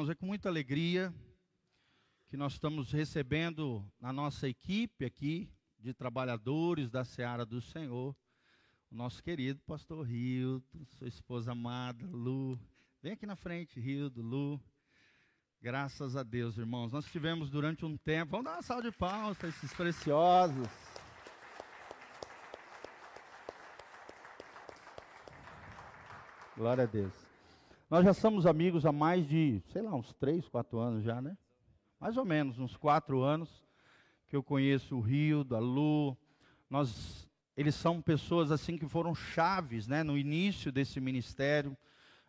É com muita alegria que nós estamos recebendo na nossa equipe aqui de trabalhadores da Seara do Senhor, o nosso querido pastor Rildo, sua esposa amada, Lu. Vem aqui na frente, Rildo, Lu. Graças a Deus, irmãos. Nós tivemos durante um tempo, vamos dar uma salva de palmas para esses preciosos. Glória a Deus. Nós já somos amigos há mais de, sei lá, uns três, quatro anos já, né? Mais ou menos, uns quatro anos que eu conheço o Rio, da Lu. Nós, eles são pessoas assim que foram chaves, né, no início desse ministério.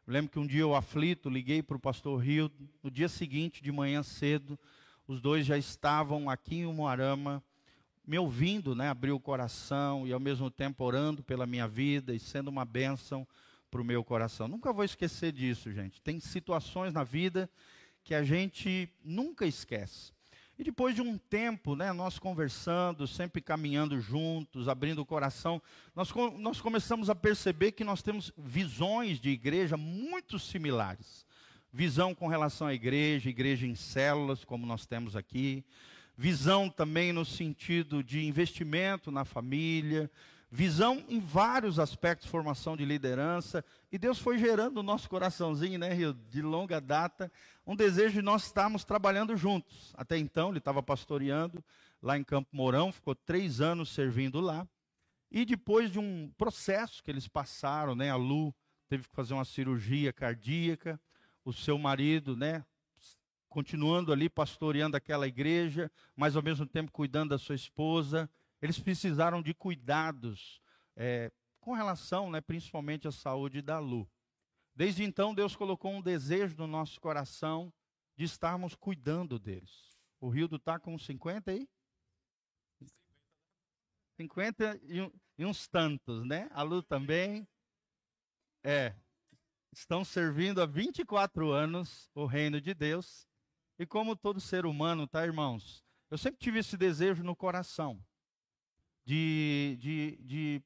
Eu lembro que um dia eu aflito, liguei para o pastor Rio. No dia seguinte, de manhã cedo, os dois já estavam aqui em Umuarama, me ouvindo, né, abrir o coração e ao mesmo tempo orando pela minha vida e sendo uma bênção para o meu coração. Nunca vou esquecer disso, gente. Tem situações na vida que a gente nunca esquece. E depois de um tempo, né, nós conversando, sempre caminhando juntos, abrindo o coração, nós, nós começamos a perceber que nós temos visões de igreja muito similares. Visão com relação à igreja, igreja em células, como nós temos aqui. Visão também no sentido de investimento na família, visão em vários aspectos, formação de liderança, e Deus foi gerando no nosso coraçãozinho, né, Rio, de longa data, um desejo de nós estarmos trabalhando juntos. Até então, ele estava pastoreando lá em Campo Mourão, ficou três anos servindo lá, e depois de um processo que eles passaram, né, a Lu teve que fazer uma cirurgia cardíaca, o seu marido, né, continuando ali pastoreando aquela igreja, mas ao mesmo tempo cuidando da sua esposa, eles precisaram de cuidados é, com relação, né, principalmente à saúde da Lu. Desde então, Deus colocou um desejo no nosso coração de estarmos cuidando deles. O Rildo está com 50 aí? 50 e, e uns tantos, né? A Lu também. É. Estão servindo há 24 anos o reino de Deus. E como todo ser humano, tá, irmãos? Eu sempre tive esse desejo no coração de, de, de,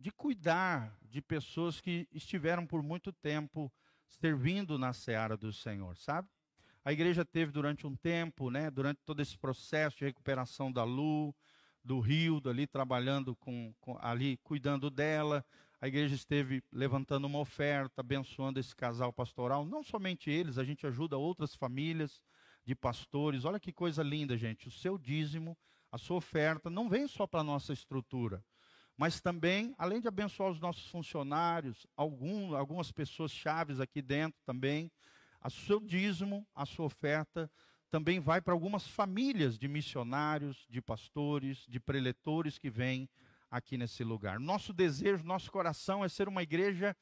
de cuidar de pessoas que estiveram por muito tempo servindo na seara do Senhor, sabe? A igreja teve durante um tempo, né, durante todo esse processo de recuperação da Lu, do Rio, ali trabalhando com, com, ali, cuidando dela. A igreja esteve levantando uma oferta, abençoando esse casal pastoral. Não somente eles, a gente ajuda outras famílias de pastores. Olha que coisa linda, gente. O seu dízimo a sua oferta não vem só para a nossa estrutura, mas também, além de abençoar os nossos funcionários, algum, algumas pessoas chaves aqui dentro também, o seu dízimo, a sua oferta, também vai para algumas famílias de missionários, de pastores, de preletores que vêm aqui nesse lugar. Nosso desejo, nosso coração é ser uma igreja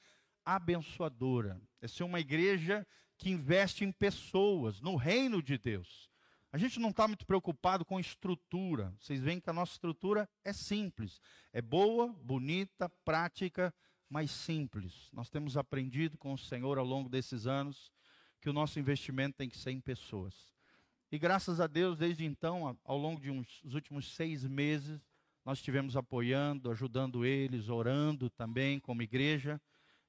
abençoadora, é ser uma igreja que investe em pessoas, no reino de Deus. A gente não está muito preocupado com estrutura. Vocês veem que a nossa estrutura é simples. É boa, bonita, prática, mas simples. Nós temos aprendido com o Senhor ao longo desses anos que o nosso investimento tem que ser em pessoas. E graças a Deus, desde então, ao longo de uns, os últimos seis meses, nós estivemos apoiando, ajudando eles, orando também como igreja.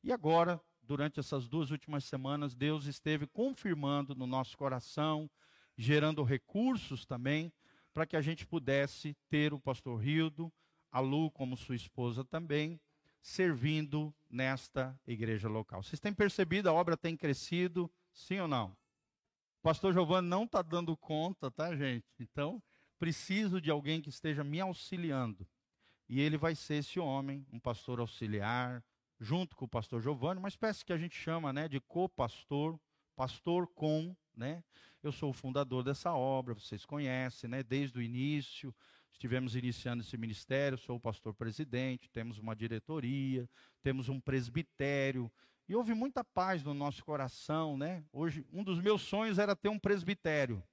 E agora, durante essas duas últimas semanas, Deus esteve confirmando no nosso coração, gerando recursos também, para que a gente pudesse ter o pastor Rildo, a Lu como sua esposa também, servindo nesta igreja local. Vocês têm percebido, a obra tem crescido, sim ou não? O pastor Giovanni não está dando conta, tá, gente? Então, preciso de alguém que esteja me auxiliando. E ele vai ser esse homem, um pastor auxiliar, junto com o pastor Giovanni, uma espécie que a gente chama né, de co-pastor, pastor com, né? Eu sou o fundador dessa obra, vocês conhecem, né? Desde o início, estivemos iniciando esse ministério, sou o pastor presidente, temos uma diretoria, temos um presbitério, e houve muita paz no nosso coração, né? Hoje, um dos meus sonhos era ter um presbitério.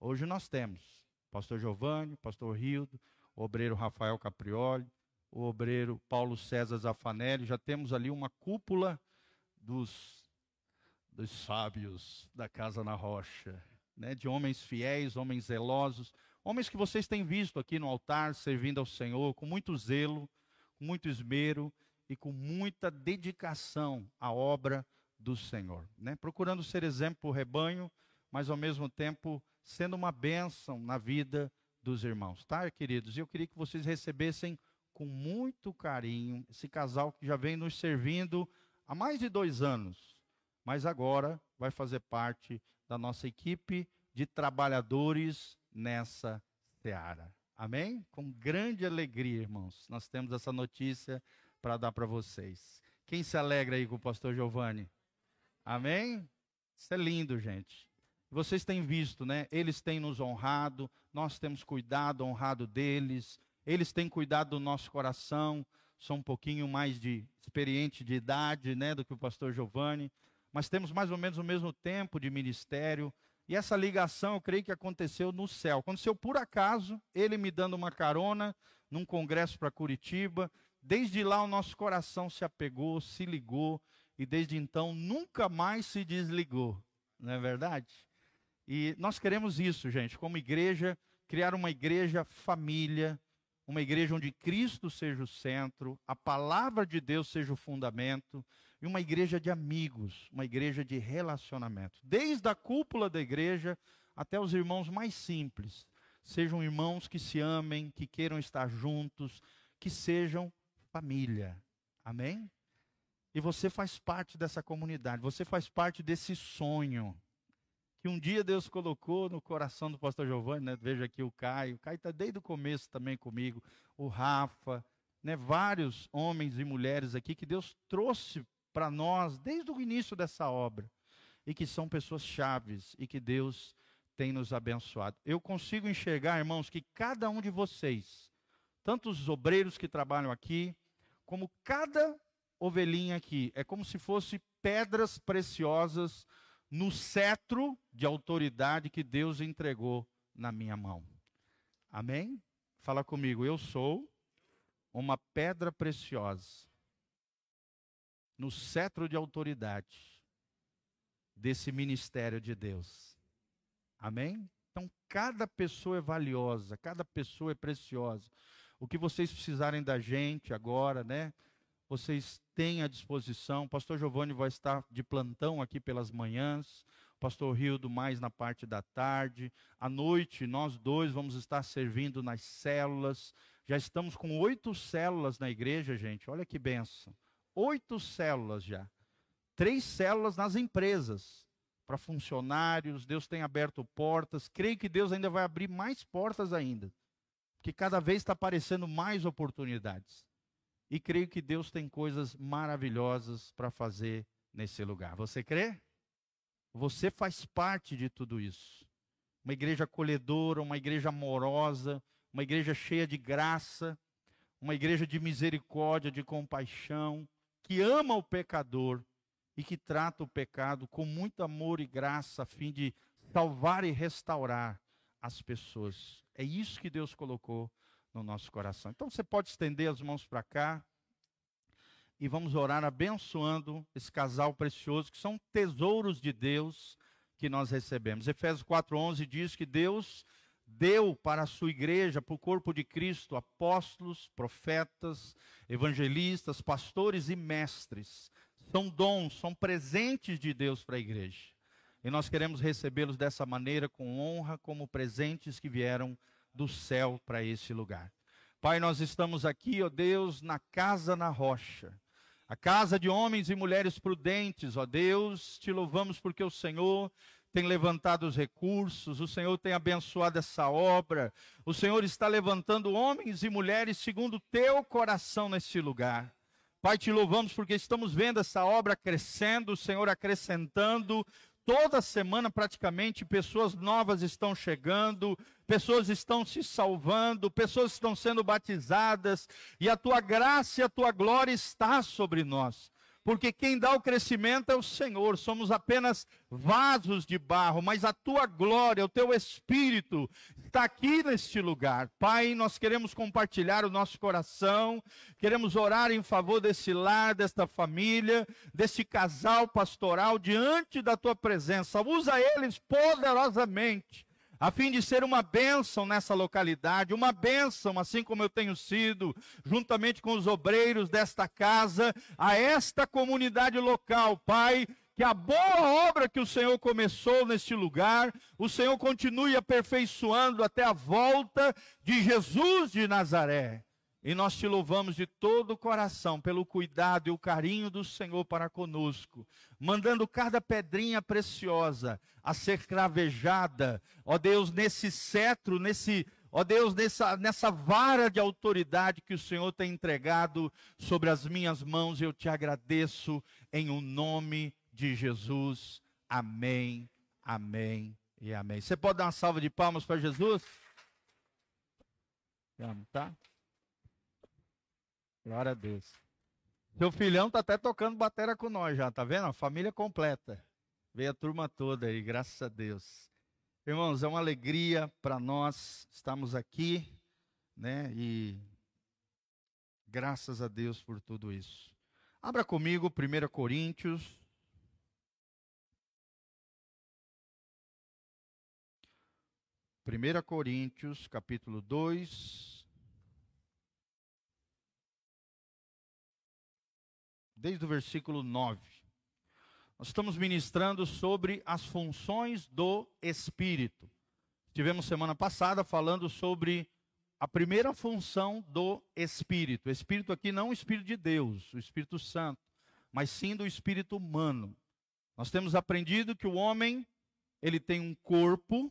Hoje nós temos. Pastor Giovanni, pastor Rildo, obreiro Rafael Caprioli, o obreiro Paulo César Zafanelli, já temos ali uma cúpula dos, dos sábios da Casa na Rocha né, de homens fiéis, homens zelosos, homens que vocês têm visto aqui no altar servindo ao Senhor com muito zelo, com muito esmero e com muita dedicação à obra do Senhor, né? Procurando ser exemplo para o rebanho, mas ao mesmo tempo sendo uma bênção na vida dos irmãos, tá, queridos? E eu queria que vocês recebessem com muito carinho esse casal que já vem nos servindo há mais de dois anos, mas agora vai fazer parte da nossa equipe de trabalhadores nessa seara. Amém? Com grande alegria, irmãos, nós temos essa notícia para dar para vocês. Quem se alegra aí com o pastor Giovanni? Amém? Isso é lindo, gente. Vocês têm visto, né? Eles têm nos honrado, nós temos cuidado, honrado deles, eles têm cuidado do nosso coração, são um pouquinho mais de experiente de idade, né, do que o pastor Giovanni, mas temos mais ou menos o mesmo tempo de ministério, e essa ligação eu creio que aconteceu no céu. Aconteceu por acaso, ele me dando uma carona num congresso para Curitiba. Desde lá o nosso coração se apegou, se ligou e desde então nunca mais se desligou. Não é verdade? E nós queremos isso, gente, como igreja, criar uma igreja família, uma igreja onde Cristo seja o centro, a palavra de Deus seja o fundamento, e uma igreja de amigos, uma igreja de relacionamento. Desde a cúpula da igreja até os irmãos mais simples. Sejam irmãos que se amem, que queiram estar juntos, que sejam família. Amém? E você faz parte dessa comunidade, você faz parte desse sonho que um dia Deus colocou no coração do pastor Giovanni, né? Veja aqui o Caio, o Caio está desde o começo também comigo, o Rafa, né? Vários homens e mulheres aqui que Deus trouxe para nós desde o início dessa obra e que são pessoas chaves e que Deus tem nos abençoado. Eu consigo enxergar, irmãos, que cada um de vocês, tanto os obreiros que trabalham aqui, como cada ovelhinha aqui, é como se fosse pedras preciosas no cetro de autoridade que Deus entregou na minha mão. Amém? Fala comigo, eu sou uma pedra preciosa no cetro de autoridade desse ministério de Deus. Amém? Então, cada pessoa é valiosa, cada pessoa é preciosa. O que vocês precisarem da gente agora, né? Vocês têm à disposição. O pastor Giovanni vai estar de plantão aqui pelas manhãs. O pastor Rildo mais na parte da tarde. À noite, nós dois vamos estar servindo nas células. Já estamos com oito células na igreja, gente. Olha que benção oito células já. Três células nas empresas, para funcionários. Deus tem aberto portas. Creio que Deus ainda vai abrir mais portas ainda. Porque cada vez está aparecendo mais oportunidades. E creio que Deus tem coisas maravilhosas para fazer nesse lugar. Você crê? Você faz parte de tudo isso. Uma igreja acolhedora, uma igreja amorosa, uma igreja cheia de graça, uma igreja de misericórdia, de compaixão, que ama o pecador e que trata o pecado com muito amor e graça a fim de salvar e restaurar as pessoas. É isso que Deus colocou no nosso coração. Então você pode estender as mãos para cá e vamos orar abençoando esse casal precioso que são tesouros de Deus que nós recebemos. Efésios 4:11 diz que Deus deu para a sua igreja, para o corpo de Cristo, apóstolos, profetas, evangelistas, pastores e mestres. São dons, são presentes de Deus para a igreja. E nós queremos recebê-los dessa maneira, com honra, como presentes que vieram do céu para esse lugar. Pai, nós estamos aqui, ó Deus, na casa na rocha. A casa de homens e mulheres prudentes, ó Deus, te louvamos porque o Senhor tem levantado os recursos, o Senhor tem abençoado essa obra, o Senhor está levantando homens e mulheres segundo o teu coração nesse lugar. Pai, te louvamos porque estamos vendo essa obra crescendo, o Senhor acrescentando, toda semana praticamente pessoas novas estão chegando, pessoas estão se salvando, pessoas estão sendo batizadas, e a tua graça e a tua glória está sobre nós porque quem dá o crescimento é o Senhor, somos apenas vasos de barro, mas a tua glória, o teu espírito está aqui neste lugar. Pai, nós queremos compartilhar o nosso coração, queremos orar em favor desse lar, desta família, desse casal pastoral diante da tua presença. Usa eles poderosamente a fim de ser uma bênção nessa localidade, uma bênção, assim como eu tenho sido, juntamente com os obreiros desta casa, a esta comunidade local, Pai, que a boa obra que o Senhor começou neste lugar, o Senhor continue aperfeiçoando até a volta de Jesus de Nazaré. E nós te louvamos de todo o coração pelo cuidado e o carinho do Senhor para conosco, mandando cada pedrinha preciosa a ser cravejada, ó Deus, nesse cetro, nesse, ó Deus, nessa, nessa vara de autoridade que o Senhor tem entregado sobre as minhas mãos, eu te agradeço em o um nome de Jesus. Amém, amém e amém. Você pode dar uma salva de palmas para Jesus? Vamos, tá? Glória a Deus. Seu filhão tá até tocando bateria com nós já, tá vendo? A família completa. Veio a turma toda aí, graças a Deus. Irmãos, é uma alegria para nós estarmos aqui, né? E graças a Deus por tudo isso. Abra comigo 1 Coríntios. Primeira Coríntios, capítulo 2. Desde o versículo 9. Nós estamos ministrando sobre as funções do Espírito. Tivemos semana passada falando sobre a primeira função do Espírito. Espírito aqui não o Espírito de Deus, o Espírito Santo, mas sim do Espírito humano. Nós temos aprendido que o homem, ele tem um corpo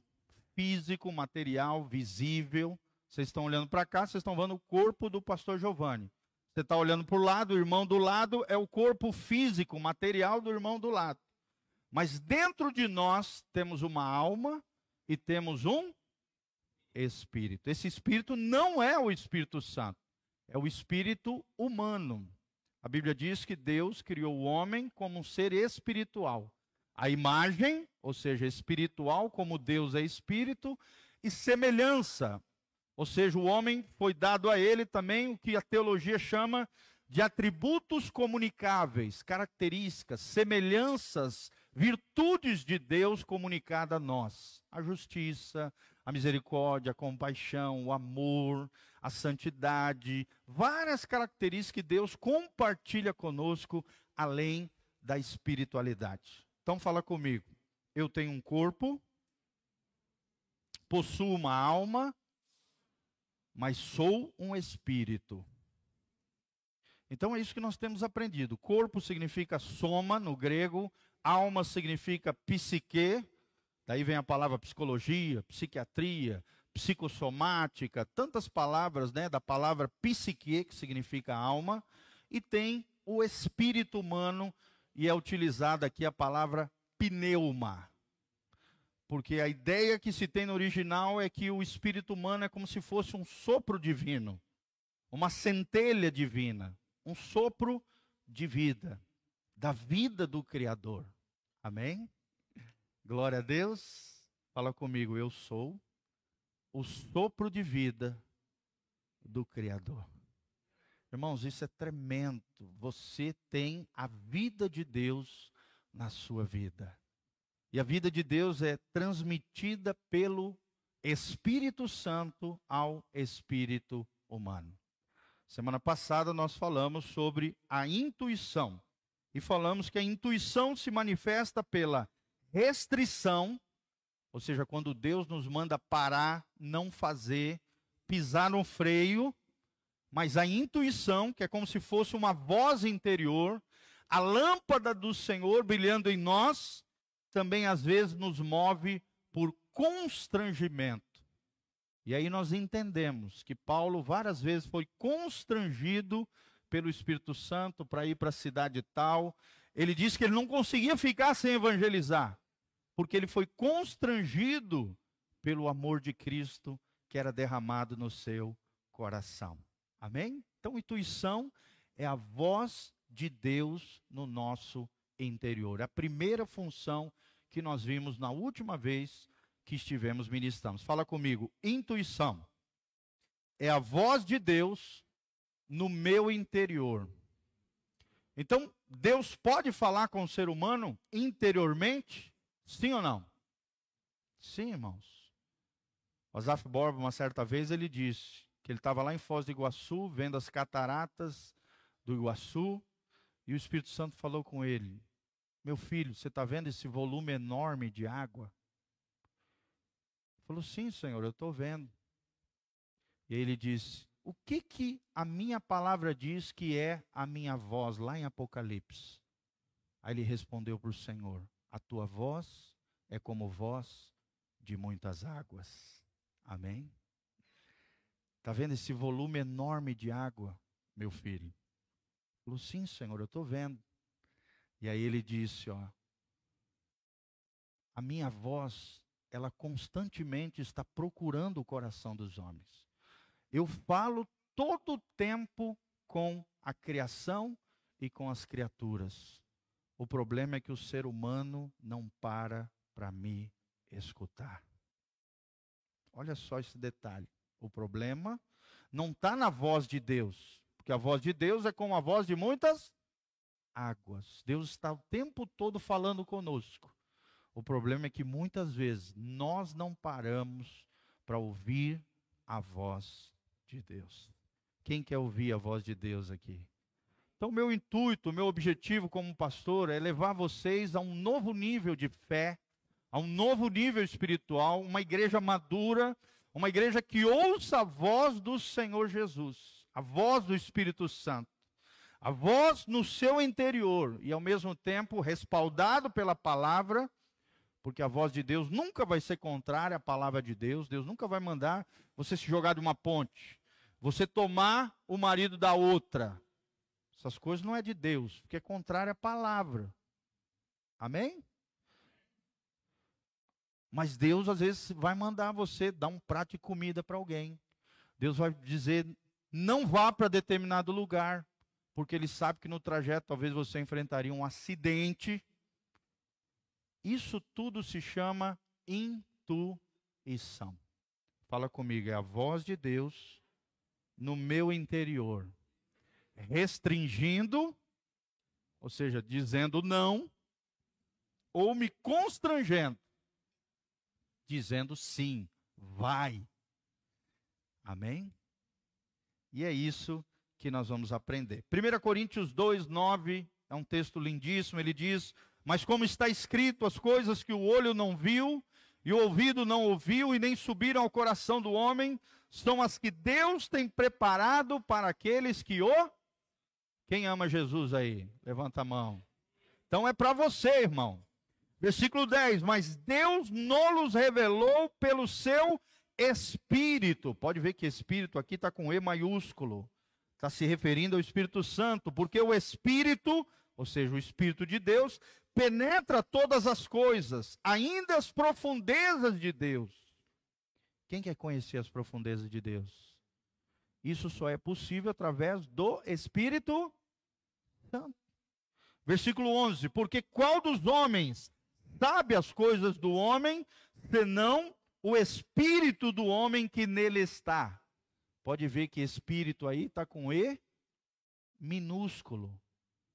físico, material, visível. Vocês estão olhando para cá, vocês estão vendo o corpo do pastor Giovanni. Você está olhando para o lado, o irmão do lado é o corpo físico, material do irmão do lado. Mas dentro de nós temos uma alma e temos um espírito. Esse espírito não é o Espírito Santo, é o espírito humano. A Bíblia diz que Deus criou o homem como um ser espiritual. A imagem, ou seja, espiritual, como Deus é espírito, e semelhança, ou seja, o homem foi dado a ele também o que a teologia chama de atributos comunicáveis, características, semelhanças, virtudes de Deus comunicada a nós. A justiça, a misericórdia, a compaixão, o amor, a santidade, várias características que Deus compartilha conosco além da espiritualidade. Então fala comigo. Eu tenho um corpo, possuo uma alma, mas sou um espírito. Então é isso que nós temos aprendido. Corpo significa soma no grego, alma significa psique, daí vem a palavra psicologia, psiquiatria, psicossomática, tantas palavras, né, da palavra psique, que significa alma, e tem o espírito humano, e é utilizada aqui a palavra pneuma, porque a ideia que se tem no original é que o espírito humano é como se fosse um sopro divino, uma centelha divina, um sopro de vida, da vida do Criador. Amém? Glória a Deus. Fala comigo, eu sou o sopro de vida do Criador. Irmãos, isso é tremendo. Você tem a vida de Deus na sua vida. E a vida de Deus é transmitida pelo Espírito Santo ao espírito humano. Semana passada nós falamos sobre a intuição e falamos que a intuição se manifesta pela restrição, ou seja, quando Deus nos manda parar, não fazer, pisar no freio, mas a intuição, que é como se fosse uma voz interior, a lâmpada do Senhor brilhando em nós, também às vezes nos move por constrangimento. E aí nós entendemos que Paulo várias vezes foi constrangido pelo Espírito Santo para ir para a cidade tal. Ele disse que ele não conseguia ficar sem evangelizar, porque ele foi constrangido pelo amor de Cristo que era derramado no seu coração. Amém? Então, intuição é a voz de Deus no nosso interior. A primeira função que nós vimos na última vez que estivemos ministrando. Fala comigo, intuição. É a voz de Deus no meu interior. Então, Deus pode falar com o ser humano interiormente? Sim ou não? Sim, irmãos. Asaf Borba, uma certa vez, ele disse que ele estava lá em Foz do Iguaçu, vendo as cataratas do Iguaçu, e o Espírito Santo falou com ele: Meu filho, você está vendo esse volume enorme de água? Ele falou: Sim, senhor, eu estou vendo. E ele disse: O que que a minha palavra diz que é a minha voz lá em Apocalipse? Aí ele respondeu para o Senhor: A tua voz é como voz de muitas águas. Amém? Está vendo esse volume enorme de água, meu filho? Ele falou: Sim, Senhor, eu estou vendo. E aí ele disse, ó, a minha voz, ela constantemente está procurando o coração dos homens. Eu falo todo o tempo com a criação e com as criaturas. O problema é que o ser humano não para para me escutar. Olha só esse detalhe. O problema não está na voz de Deus, porque a voz de Deus é como a voz de muitas águas. Deus está o tempo todo falando conosco. O problema é que muitas vezes nós não paramos para ouvir a voz de Deus. Quem quer ouvir a voz de Deus aqui? Então, meu intuito, meu objetivo como pastor é levar vocês a um novo nível de fé, a um novo nível espiritual, uma igreja madura, uma igreja que ouça a voz do Senhor Jesus, a voz do Espírito Santo a voz no seu interior e ao mesmo tempo respaldado pela palavra, porque a voz de Deus nunca vai ser contrária à palavra de Deus, Deus nunca vai mandar você se jogar de uma ponte, você tomar o marido da outra. Essas coisas não é de Deus, porque é contrária à palavra. Amém? Mas Deus às vezes vai mandar você dar um prato de comida para alguém. Deus vai dizer: não vá para determinado lugar porque ele sabe que no trajeto talvez você enfrentaria um acidente. Isso tudo se chama intuição. Fala comigo, é a voz de Deus no meu interior, restringindo, ou seja, dizendo não, ou me constrangendo, dizendo sim, vai. Amém? E é isso que nós vamos aprender. 1 Coríntios 2, 9 é um texto lindíssimo. Ele diz: Mas como está escrito, as coisas que o olho não viu, e o ouvido não ouviu, e nem subiram ao coração do homem, são as que Deus tem preparado para aqueles que o. Quem ama Jesus aí? Levanta a mão. Então é para você, irmão. Versículo 10: Mas Deus nos revelou pelo seu Espírito. Pode ver que Espírito aqui está com E maiúsculo está se referindo ao Espírito Santo, porque o Espírito, ou seja, o Espírito de Deus, penetra todas as coisas, ainda as profundezas de Deus. Quem quer conhecer as profundezas de Deus? Isso só é possível através do Espírito Santo. Versículo 11: Porque qual dos homens sabe as coisas do homem, senão o Espírito do homem que nele está? Pode ver que espírito aí está com E minúsculo,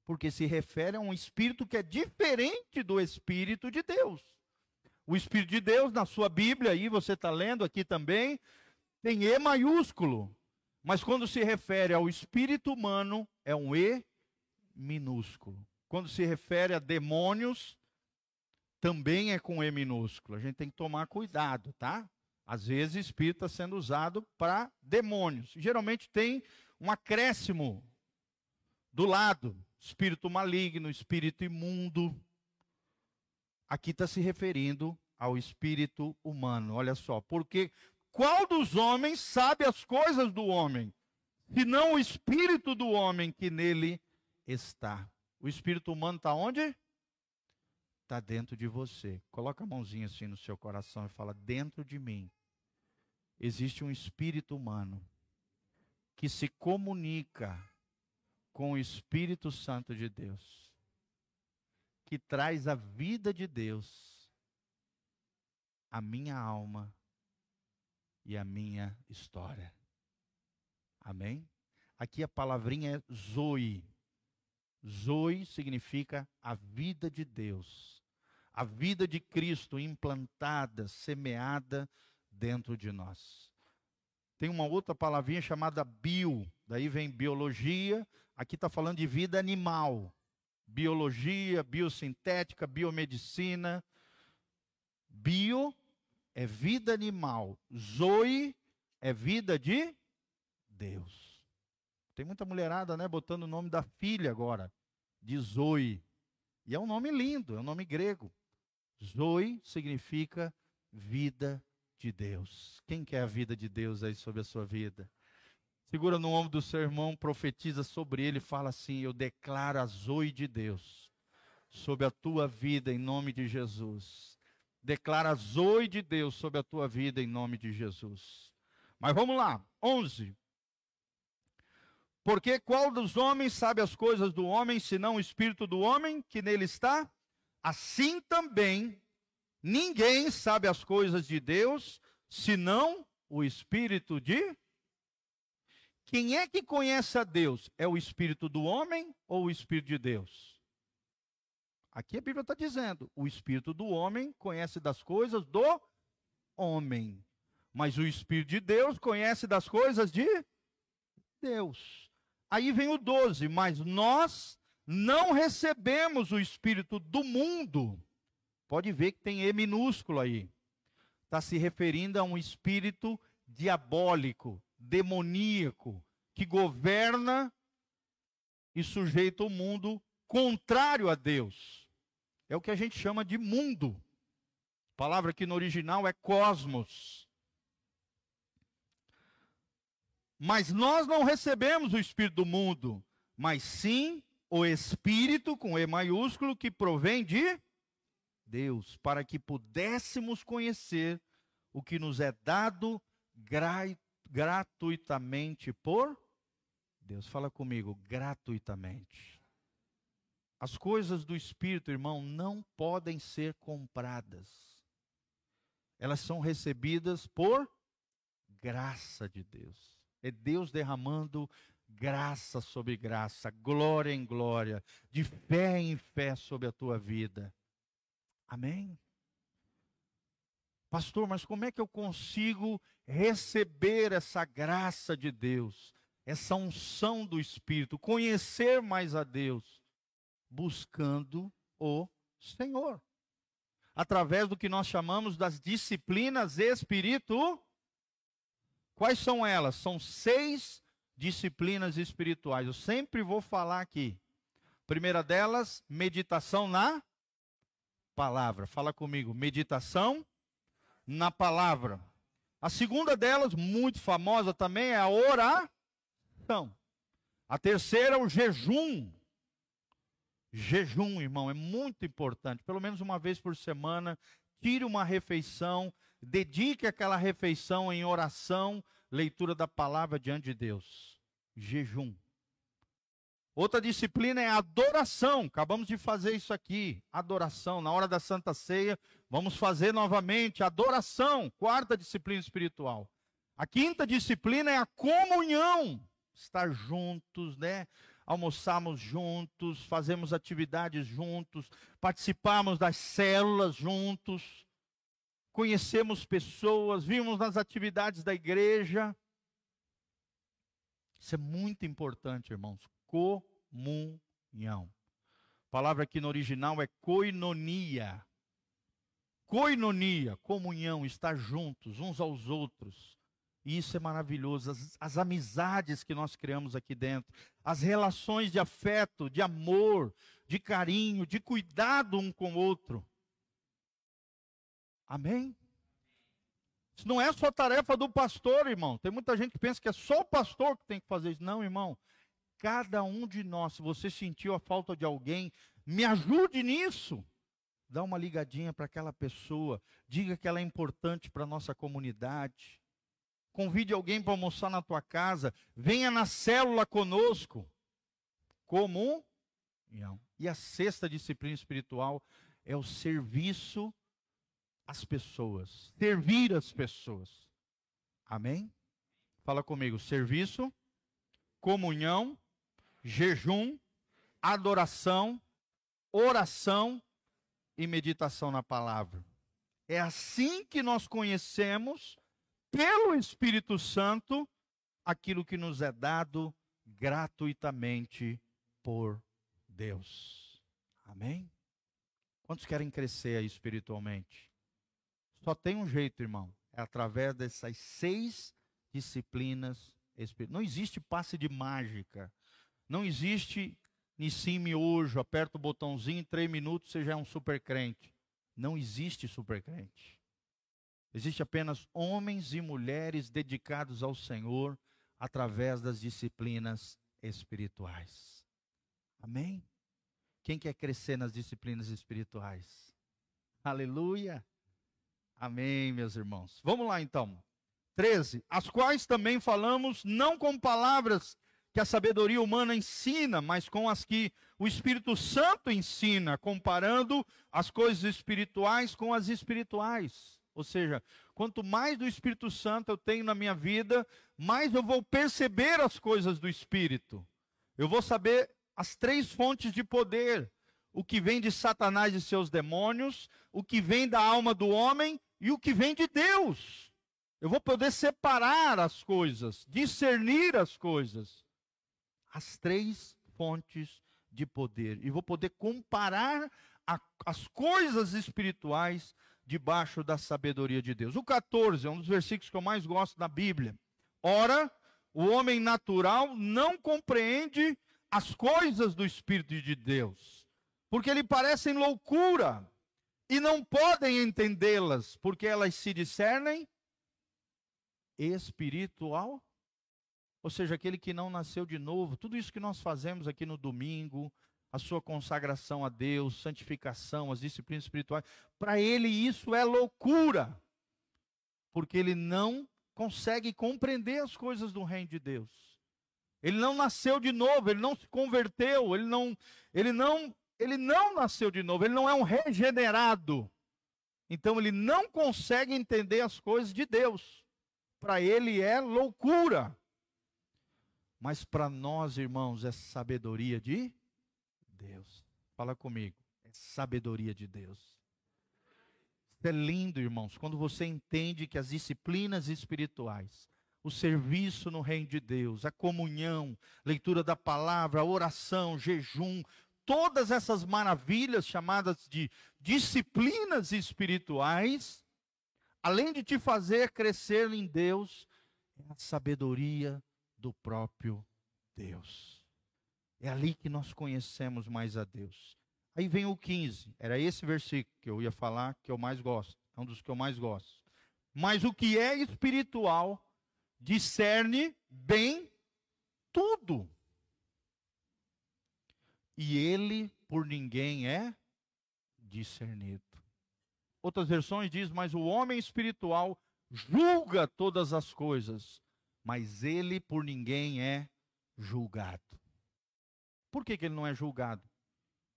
porque se refere a um espírito que é diferente do espírito de Deus. O espírito de Deus, na sua Bíblia, aí você está lendo aqui também, tem E maiúsculo. Mas quando se refere ao espírito humano, é um E minúsculo. Quando se refere a demônios, também é com E minúsculo. A gente tem que tomar cuidado, tá? Às vezes, espírito está sendo usado para demônios. Geralmente tem um acréscimo do lado: espírito maligno, espírito imundo. Aqui está se referindo ao espírito humano. Olha só, porque qual dos homens sabe as coisas do homem, senão o espírito do homem que nele está? O espírito humano está onde? Está dentro de você. Coloca a mãozinha assim no seu coração e fala: dentro de mim existe um espírito humano que se comunica com o Espírito Santo de Deus, que traz a vida de Deus à minha alma e à minha história. Amém? Aqui a palavrinha é Zoe. Zoe significa a vida de Deus, a vida de Cristo implantada, semeada dentro de nós. Tem uma outra palavrinha chamada bio, daí vem biologia, aqui está falando de vida animal. biologia, biosintética, biomedicina. Bio é vida animal, zoe é vida de Deus. Tem muita mulherada, né, botando o nome da filha agora, de Zoe. E é um nome lindo, é um nome grego. Zoe significa vida de Deus. Quem quer a vida de Deus aí sobre a sua vida? Segura no ombro do seu irmão, profetiza sobre ele, fala assim: Eu declaro a zoe de Deus sobre a tua vida em nome de Jesus. Declara a zoe de Deus sobre a tua vida em nome de Jesus. Mas vamos lá, 11. Porque qual dos homens sabe as coisas do homem, senão o espírito do homem que nele está? Assim também, ninguém sabe as coisas de Deus, senão o espírito de quem é que conhece a Deus? É o espírito do homem ou o espírito de Deus? Aqui a Bíblia está dizendo: o espírito do homem conhece das coisas do homem, mas o espírito de Deus conhece das coisas de Deus. Aí vem o 12: mas nós não recebemos o espírito do mundo. Pode ver que tem E minúsculo aí. Está se referindo a um espírito diabólico, demoníaco que governa e sujeita o mundo contrário a Deus. É o que a gente chama de mundo. A palavra aqui no original é cosmos. Mas nós não recebemos o espírito do mundo, mas sim o espírito com E maiúsculo que provém de Deus, para que pudéssemos conhecer o que nos é dado gratuitamente por Deus. Fala comigo, gratuitamente. As coisas do Espírito, irmão, não podem ser compradas. Elas são recebidas por graça de Deus. É Deus derramando graça sobre graça, glória em glória, de fé em fé sobre a tua vida. Amém? Pastor, mas como é que eu consigo receber essa graça de Deus, essa unção do Espírito, conhecer mais a Deus? Buscando o Senhor. Através do que nós chamamos das disciplinas espirituais. Quais são elas? São seis disciplinas espirituais. Eu sempre vou falar aqui. Primeira delas, meditação na palavra. Fala comigo, meditação na palavra. A segunda delas, muito famosa também, é a oração. A terceira, o jejum. Jejum, irmão, é muito importante. Pelo menos uma vez por semana, tire uma refeição, dedique aquela refeição em oração, leitura da palavra diante de Deus. Jejum. Outra disciplina é adoração. Acabamos de fazer isso aqui. Adoração. Na hora da Santa Ceia, vamos fazer novamente adoração. Quarta disciplina espiritual. A quinta disciplina é a comunhão. Estar juntos, né? Almoçamos juntos, fazemos atividades juntos, participamos das células juntos, conhecemos pessoas, vimos nas atividades da igreja. Isso é muito importante, irmãos comunhão. A palavra aqui no original é koinonia. Koinonia, comunhão, estar juntos uns aos outros. E isso é maravilhoso. As, as, amizades que nós criamos aqui dentro, as relações de afeto, de amor, de carinho, de cuidado um com o outro. Amém? Isso não é só tarefa do pastor, irmão. Tem muita gente que pensa que é só o pastor que tem que fazer isso. Não, irmão cada um de nós, se você sentiu a falta de alguém, me ajude nisso. Dá uma ligadinha para aquela pessoa, diga que ela é importante para a nossa comunidade. Convide alguém para almoçar na tua casa, venha na célula conosco. Comunhão. E a sexta disciplina espiritual é o serviço às pessoas, servir as pessoas. Amém? Fala comigo, serviço, comunhão jejum, adoração, oração e meditação na palavra. É assim que nós conhecemos, pelo Espírito Santo, aquilo que nos é dado gratuitamente por Deus. Amém? Quantos querem crescer espiritualmente? Só tem um jeito, irmão. É através dessas seis disciplinas espirituais. Não existe passe de mágica. Não existe Nissim miojo, aperta o botãozinho, em três minutos você já é um super crente. Não existe super crente. Existe apenas homens e mulheres dedicados ao Senhor através das disciplinas espirituais. Amém? Quem quer crescer nas disciplinas espirituais? Aleluia! Amém, meus irmãos. Vamos lá então. 13. As quais também falamos não com palavras que a sabedoria humana ensina, mas com as que o Espírito Santo ensina, comparando as coisas espirituais com as espirituais. Ou seja, quanto mais do Espírito Santo eu tenho na minha vida, mais eu vou perceber as coisas do Espírito. Eu vou saber as três fontes de poder: o que vem de Satanás e seus demônios, o que vem da alma do homem e o que vem de Deus. Eu vou poder separar as coisas, discernir as coisas as três fontes de poder e vou poder comparar a, as coisas espirituais debaixo da sabedoria de Deus. O 14 é um dos versículos que eu mais gosto da Bíblia. Ora, o homem natural não compreende as coisas do Espírito de Deus, porque lhe parecem loucura e não podem entendê-las, porque elas se discernem espiritual ou seja, aquele que não nasceu de novo, tudo isso que nós fazemos aqui no domingo, a sua consagração a Deus, santificação, as disciplinas espirituais, para ele isso é loucura, porque ele não consegue compreender as coisas do reino de Deus. Ele não nasceu de novo, ele não se converteu, ele não, ele não, ele não nasceu de novo, ele não é um regenerado. Então ele não consegue entender as coisas de Deus. Para ele é loucura. Mas para nós, irmãos, é sabedoria de Deus. Fala comigo. É sabedoria de Deus. Isso é lindo, irmãos, quando você entende que as disciplinas espirituais, o serviço no reino de Deus, a comunhão, leitura da palavra, a oração, jejum, todas essas maravilhas chamadas de disciplinas espirituais, além de te fazer crescer em Deus, é a sabedoria do próprio Deus. É ali que nós conhecemos mais a Deus. Aí vem o 15, era esse versículo que eu ia falar que eu mais gosto, é um dos que eu mais gosto. Mas o que é espiritual discerne bem tudo. E ele por ninguém é discernido. Outras versões diz, mas o homem espiritual julga todas as coisas, mas ele por ninguém é julgado. Por que, que ele não é julgado?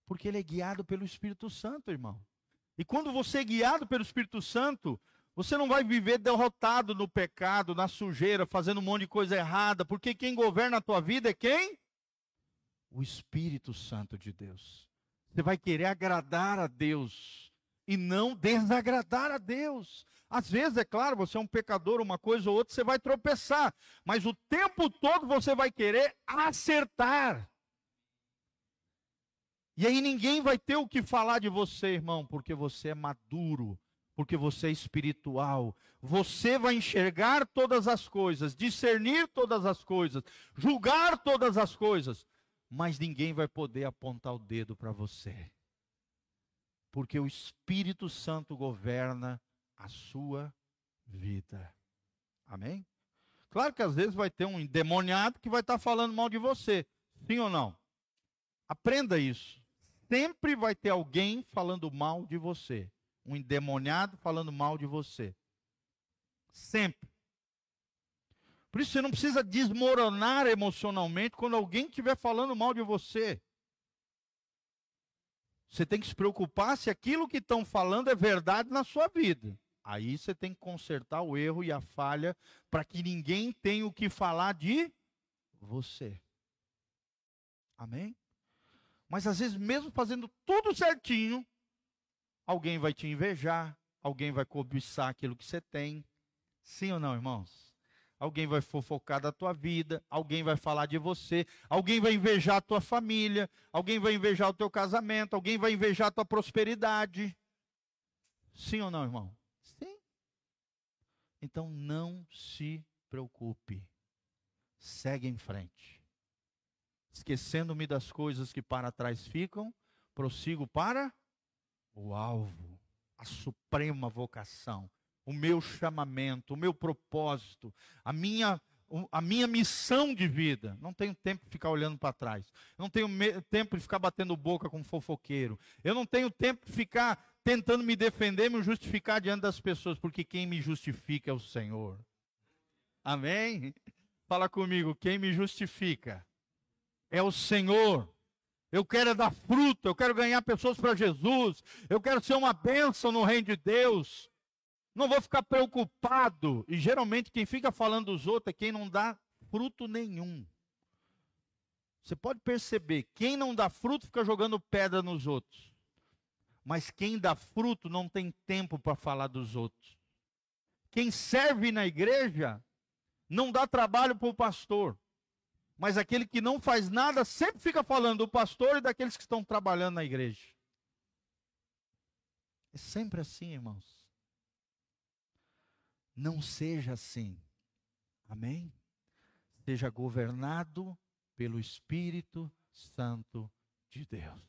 Porque ele é guiado pelo Espírito Santo, irmão. E quando você é guiado pelo Espírito Santo, você não vai viver derrotado no pecado, na sujeira, fazendo um monte de coisa errada, porque quem governa a tua vida é quem? O Espírito Santo de Deus. Você vai querer agradar a Deus e não desagradar a Deus. Às vezes, é claro, você é um pecador, uma coisa ou outra, você vai tropeçar, mas o tempo todo você vai querer acertar. E aí ninguém vai ter o que falar de você, irmão, porque você é maduro, porque você é espiritual. Você vai enxergar todas as coisas, discernir todas as coisas, julgar todas as coisas, mas ninguém vai poder apontar o dedo para você. Porque o Espírito Santo governa a sua vida. Amém? Claro que às vezes vai ter um endemoniado que vai estar falando mal de você. Sim ou não? Aprenda isso. Sempre vai ter alguém falando mal de você. Um endemoniado falando mal de você. Sempre. Por isso você não precisa desmoronar emocionalmente quando alguém estiver falando mal de você. Você tem que se preocupar se aquilo que estão falando é verdade na sua vida. Aí você tem que consertar o erro e a falha para que ninguém tenha o que falar de você. Amém? Mas às vezes, mesmo fazendo tudo certinho, alguém vai te invejar, alguém vai cobiçar aquilo que você tem. Sim ou não, irmãos? Alguém vai fofocar da tua vida, alguém vai falar de você, alguém vai invejar a tua família, alguém vai invejar o teu casamento, alguém vai invejar a tua prosperidade. Sim ou não, irmão? Sim. Então não se preocupe. Segue em frente. Esquecendo-me das coisas que para trás ficam, prossigo para o alvo, a suprema vocação o meu chamamento, o meu propósito, a minha, a minha missão de vida. Não tenho tempo de ficar olhando para trás. Não tenho tempo de ficar batendo boca com um fofoqueiro. Eu não tenho tempo de ficar tentando me defender, me justificar diante das pessoas, porque quem me justifica é o Senhor. Amém? Fala comigo, quem me justifica é o Senhor. Eu quero é dar fruto, eu quero ganhar pessoas para Jesus, eu quero ser uma bênção no reino de Deus. Não vou ficar preocupado. E geralmente quem fica falando dos outros é quem não dá fruto nenhum. Você pode perceber, quem não dá fruto fica jogando pedra nos outros. Mas quem dá fruto não tem tempo para falar dos outros. Quem serve na igreja não dá trabalho para o pastor. Mas aquele que não faz nada sempre fica falando do pastor e daqueles que estão trabalhando na igreja. É sempre assim, irmãos. Não seja assim. Amém? Seja governado pelo Espírito Santo de Deus.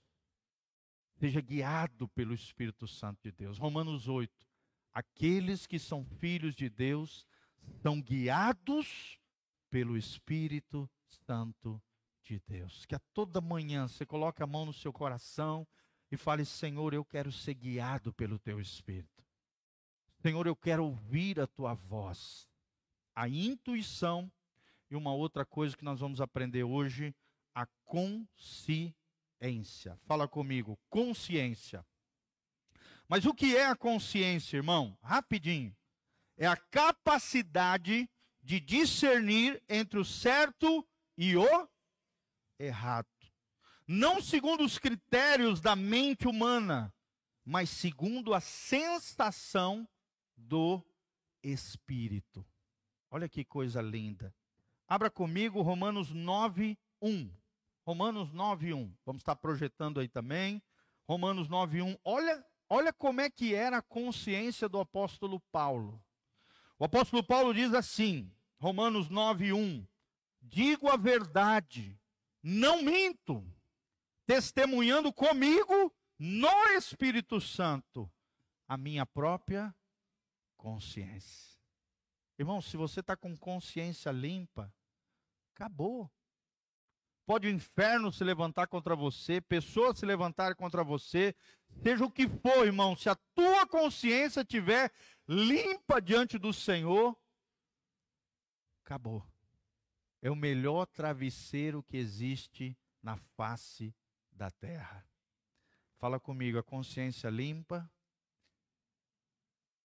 Seja guiado pelo Espírito Santo de Deus. Romanos 8. Aqueles que são filhos de Deus são guiados pelo Espírito Santo de Deus. Que a toda manhã você coloque a mão no seu coração e fale: Senhor, eu quero ser guiado pelo teu Espírito. Senhor, eu quero ouvir a tua voz. A intuição e uma outra coisa que nós vamos aprender hoje, a consciência. Fala comigo, consciência. Mas o que é a consciência, irmão? Rapidinho. É a capacidade de discernir entre o certo e o errado. Não segundo os critérios da mente humana, mas segundo a sensação do Espírito. Olha que coisa linda. Abra comigo Romanos 9, 1. Romanos 9, 1. Vamos estar projetando aí também. Romanos 9, 1. Olha, olha como é que era a consciência do apóstolo Paulo. O apóstolo Paulo diz assim, Romanos 9, 1. Digo a verdade, não minto, testemunhando comigo no Espírito Santo a minha própria consciência. Irmão, se você está com consciência limpa, acabou. Pode o inferno se levantar contra você, pessoas se levantarem contra você, seja o que for, irmão, se a tua consciência estiver limpa diante do Senhor, acabou. É o melhor travesseiro que existe na face da terra. Fala comigo, a consciência limpa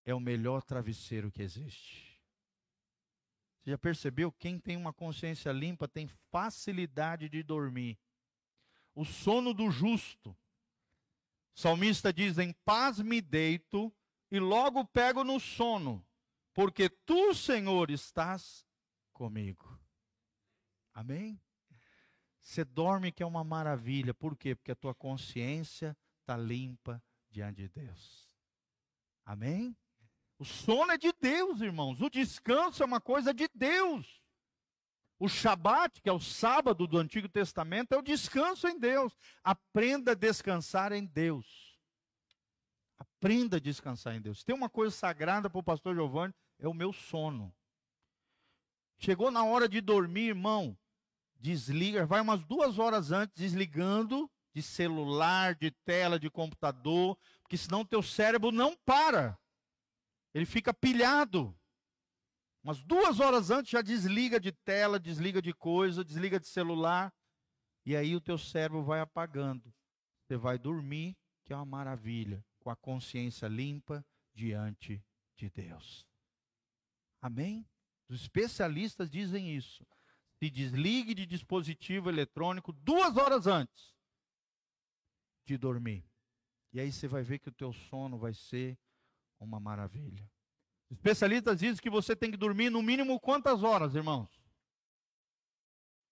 é o melhor travesseiro que existe. Você já percebeu? Quem tem uma consciência limpa tem facilidade de dormir. O sono do justo. Salmista diz: Em paz me deito e logo pego no sono, porque tu, Senhor, estás comigo. Amém? Você dorme que é uma maravilha. Por quê? Porque a tua consciência está limpa diante de Deus. Amém? O sono é de Deus, irmãos. O descanso é uma coisa de Deus. O Shabat, que é o sábado do Antigo Testamento, é o descanso em Deus. Aprenda a descansar em Deus. Aprenda a descansar em Deus. Tem uma coisa sagrada para o pastor Giovanni, é o meu sono. Chegou na hora de dormir, irmão, desliga, vai umas duas horas antes, desligando de celular, de tela, de computador, porque senão teu cérebro não para. Ele fica pilhado. Umas duas horas antes já desliga de tela, desliga de coisa, desliga de celular. E aí o teu cérebro vai apagando. Você vai dormir, que é uma maravilha, com a consciência limpa diante de Deus. Amém? Os especialistas dizem isso. Se desligue de dispositivo eletrônico duas horas antes de dormir. E aí você vai ver que o teu sono vai ser uma maravilha. Especialistas dizem que você tem que dormir no mínimo quantas horas, irmãos?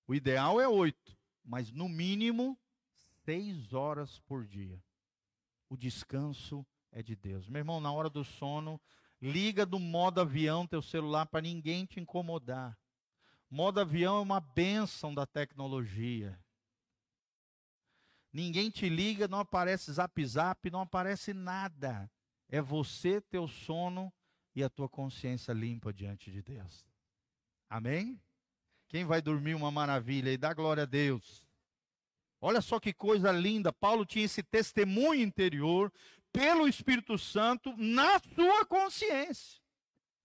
O ideal é oito, mas no mínimo seis horas por dia. O descanso é de Deus. Meu irmão, na hora do sono, liga do modo avião teu celular para ninguém te incomodar. Modo avião é uma bênção da tecnologia. Ninguém te liga, não aparece zap zap, não aparece nada. É você, teu sono e a tua consciência limpa diante de Deus. Amém? Quem vai dormir uma maravilha e dá glória a Deus. Olha só que coisa linda. Paulo tinha esse testemunho interior pelo Espírito Santo na sua consciência.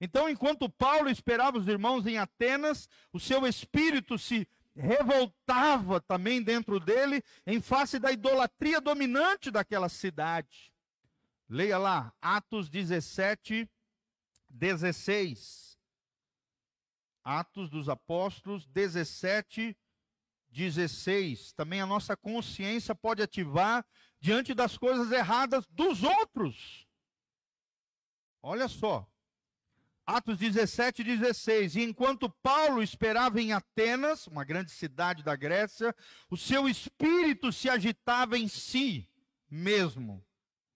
Então, enquanto Paulo esperava os irmãos em Atenas, o seu espírito se revoltava também dentro dele em face da idolatria dominante daquela cidade. Leia lá, Atos 17, 16. Atos dos Apóstolos 17, 16. Também a nossa consciência pode ativar diante das coisas erradas dos outros. Olha só. Atos 17, 16. E enquanto Paulo esperava em Atenas, uma grande cidade da Grécia, o seu espírito se agitava em si mesmo,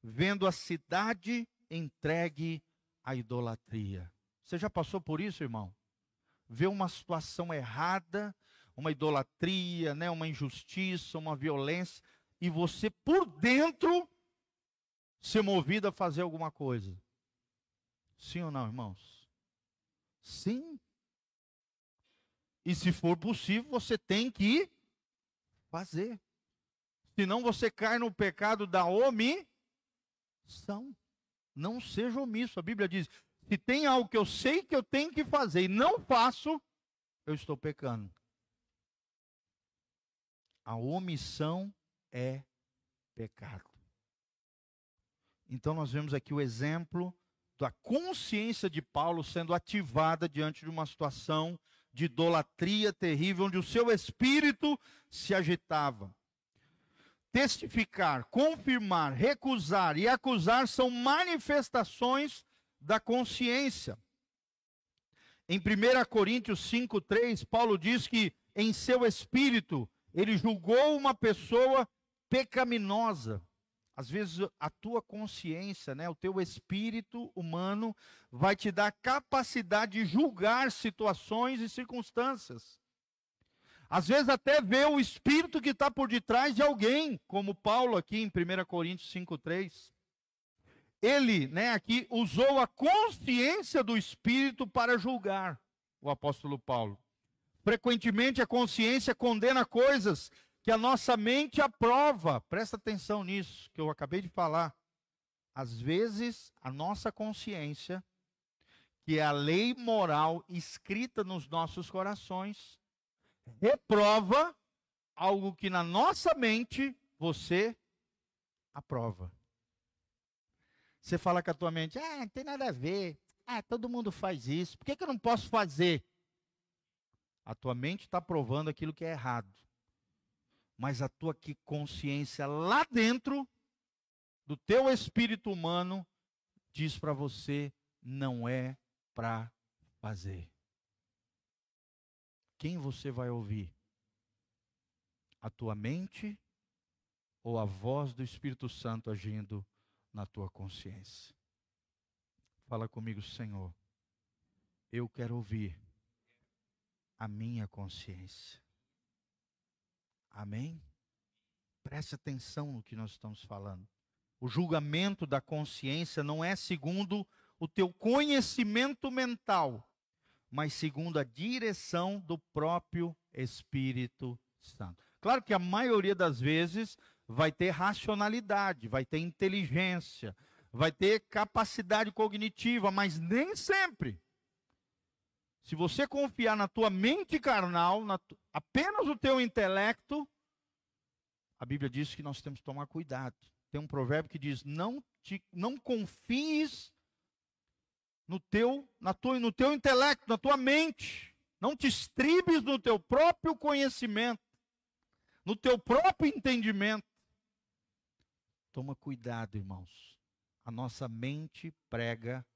vendo a cidade entregue à idolatria. Você já passou por isso, irmão? Ver uma situação errada, uma idolatria, né, uma injustiça, uma violência, e você por dentro ser movido a fazer alguma coisa. Sim ou não, irmãos? Sim. E se for possível, você tem que fazer. Senão você cai no pecado da omissão. Não seja omisso. A Bíblia diz: se tem algo que eu sei que eu tenho que fazer e não faço, eu estou pecando. A omissão é pecado. Então nós vemos aqui o exemplo da consciência de Paulo sendo ativada diante de uma situação de idolatria terrível, onde o seu espírito se agitava. Testificar, confirmar, recusar e acusar são manifestações da consciência. Em 1 Coríntios 5,3, Paulo diz que em seu espírito ele julgou uma pessoa pecaminosa. Às vezes a tua consciência, né, o teu espírito humano vai te dar capacidade de julgar situações e circunstâncias. Às vezes até ver o espírito que está por detrás de alguém, como Paulo aqui em 1 Coríntios 5,3. Ele, né, aqui usou a consciência do espírito para julgar, o apóstolo Paulo. Frequentemente a consciência condena coisas que a nossa mente aprova. Presta atenção nisso que eu acabei de falar. Às vezes, a nossa consciência, que é a lei moral escrita nos nossos corações, reprova algo que na nossa mente você aprova. Você fala com a tua mente, ah, não tem nada a ver. Ah, todo mundo faz isso. Por que, que eu não posso fazer? A tua mente está provando aquilo que é errado mas a tua consciência lá dentro do teu espírito humano diz para você não é para fazer. Quem você vai ouvir? A tua mente ou a voz do Espírito Santo agindo na tua consciência? Fala comigo, Senhor. Eu quero ouvir a minha consciência. Amém? Preste atenção no que nós estamos falando. O julgamento da consciência não é segundo o teu conhecimento mental, mas segundo a direção do próprio Espírito Santo. Claro que a maioria das vezes vai ter racionalidade, vai ter inteligência, vai ter capacidade cognitiva, mas nem sempre. Se você confiar na tua mente carnal, na, apenas o teu intelecto, a Bíblia diz que nós temos que tomar cuidado. Tem um provérbio que diz: não, te, não confies no teu, na tua, no teu intelecto, na tua mente. Não te estribes no teu próprio conhecimento, no teu próprio entendimento. Toma cuidado, irmãos. A nossa mente prega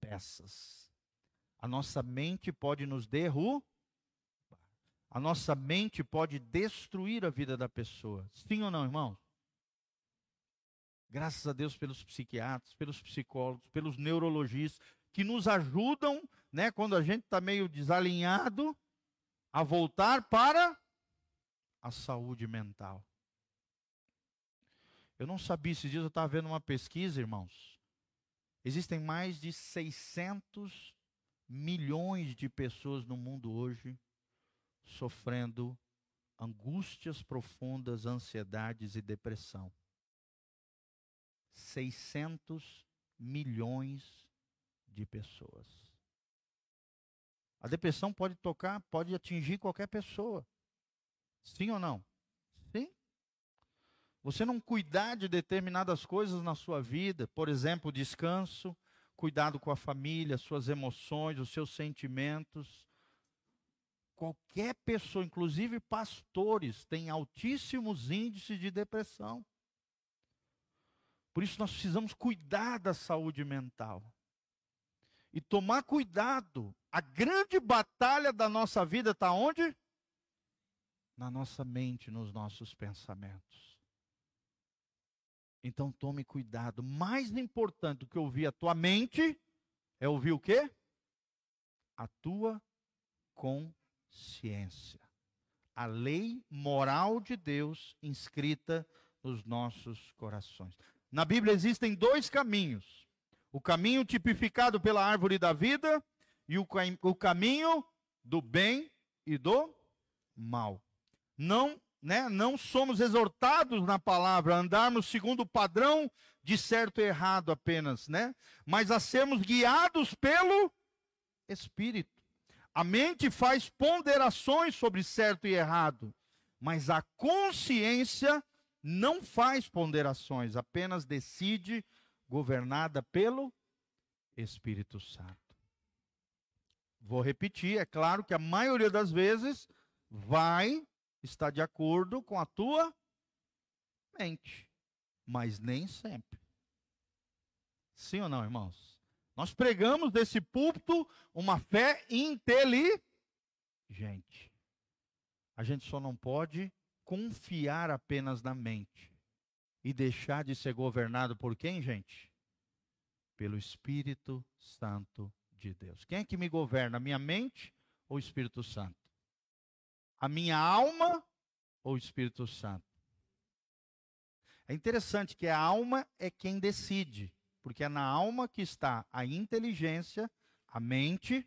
peças. A nossa mente pode nos derrubar. A nossa mente pode destruir a vida da pessoa. Sim ou não, irmãos? Graças a Deus pelos psiquiatras, pelos psicólogos, pelos neurologistas, que nos ajudam, né, quando a gente está meio desalinhado, a voltar para a saúde mental. Eu não sabia, esses dias eu estava vendo uma pesquisa, irmãos. Existem mais de 600 milhões de pessoas no mundo hoje sofrendo angústias profundas, ansiedades e depressão. 600 milhões de pessoas. A depressão pode tocar, pode atingir qualquer pessoa. Sim ou não? Sim. Você não cuidar de determinadas coisas na sua vida, por exemplo, descanso, cuidado com a família, suas emoções, os seus sentimentos. Qualquer pessoa, inclusive pastores, tem altíssimos índices de depressão. Por isso nós precisamos cuidar da saúde mental. E tomar cuidado. A grande batalha da nossa vida está onde? Na nossa mente, nos nossos pensamentos. Então tome cuidado. Mais importante do que ouvir a tua mente é ouvir o quê? A tua consciência. A lei moral de Deus inscrita nos nossos corações. Na Bíblia existem dois caminhos: o caminho tipificado pela árvore da vida e o, o caminho do bem e do mal. Não, né, não somos exortados na palavra a andarmos segundo o padrão de certo e errado apenas, né? Mas a sermos guiados pelo Espírito. A mente faz ponderações sobre certo e errado, mas a consciência não faz ponderações, apenas decide, governada pelo Espírito Santo. Vou repetir, é claro que a maioria das vezes vai estar de acordo com a tua mente, mas nem sempre. Sim ou não, irmãos? Nós pregamos desse púlpito uma fé inteligente. A gente só não pode confiar apenas na mente e deixar de ser governado por quem, gente? Pelo Espírito Santo de Deus. Quem é que me governa? A minha mente ou o Espírito Santo? A minha alma ou o Espírito Santo? É interessante que a alma é quem decide, porque é na alma que está a inteligência, a mente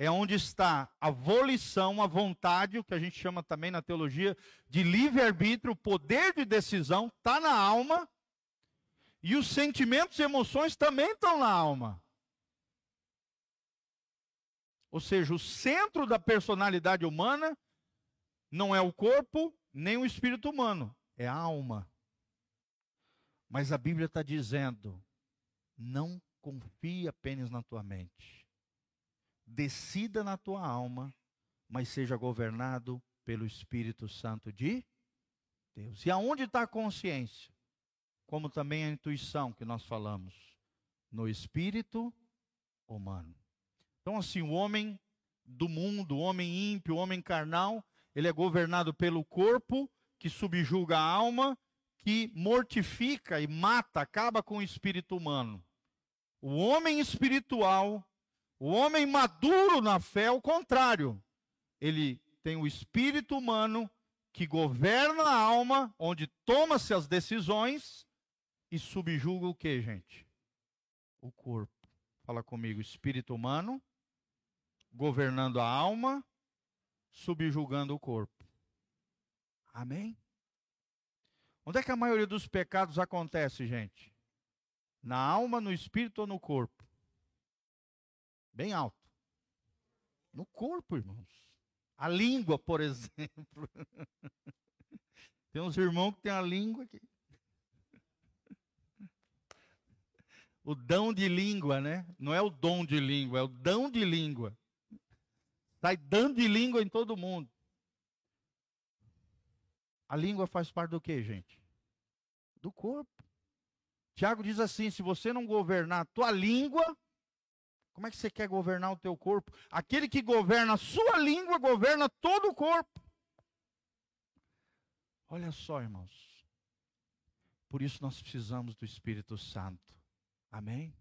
é onde está a volição, a vontade, o que a gente chama também na teologia de livre-arbítrio, o poder de decisão, está na alma. E os sentimentos e emoções também estão na alma. Ou seja, o centro da personalidade humana não é o corpo, nem o espírito humano, é a alma. Mas a Bíblia está dizendo: não confie apenas na tua mente decida na tua alma, mas seja governado pelo Espírito Santo de Deus. E aonde está a consciência? Como também a intuição que nós falamos, no espírito humano. Então, assim, o homem do mundo, o homem ímpio, o homem carnal, ele é governado pelo corpo, que subjuga a alma, que mortifica e mata, acaba com o espírito humano. O homem espiritual o homem maduro na fé é o contrário. Ele tem o espírito humano que governa a alma, onde toma-se as decisões e subjuga o que, gente? O corpo. Fala comigo, espírito humano governando a alma, subjugando o corpo. Amém? Onde é que a maioria dos pecados acontece, gente? Na alma, no espírito ou no corpo? Bem alto. No corpo, irmãos. A língua, por exemplo. tem uns irmãos que tem a língua aqui. O dão de língua, né? Não é o dom de língua, é o dão de língua. Sai dando de língua em todo mundo. A língua faz parte do que, gente? Do corpo. Tiago diz assim: se você não governar a tua língua, Como é que você quer governar o teu corpo? Aquele que governa a sua língua governa todo o corpo. Olha só, irmãos. Por isso nós precisamos do Espírito Santo. Amém?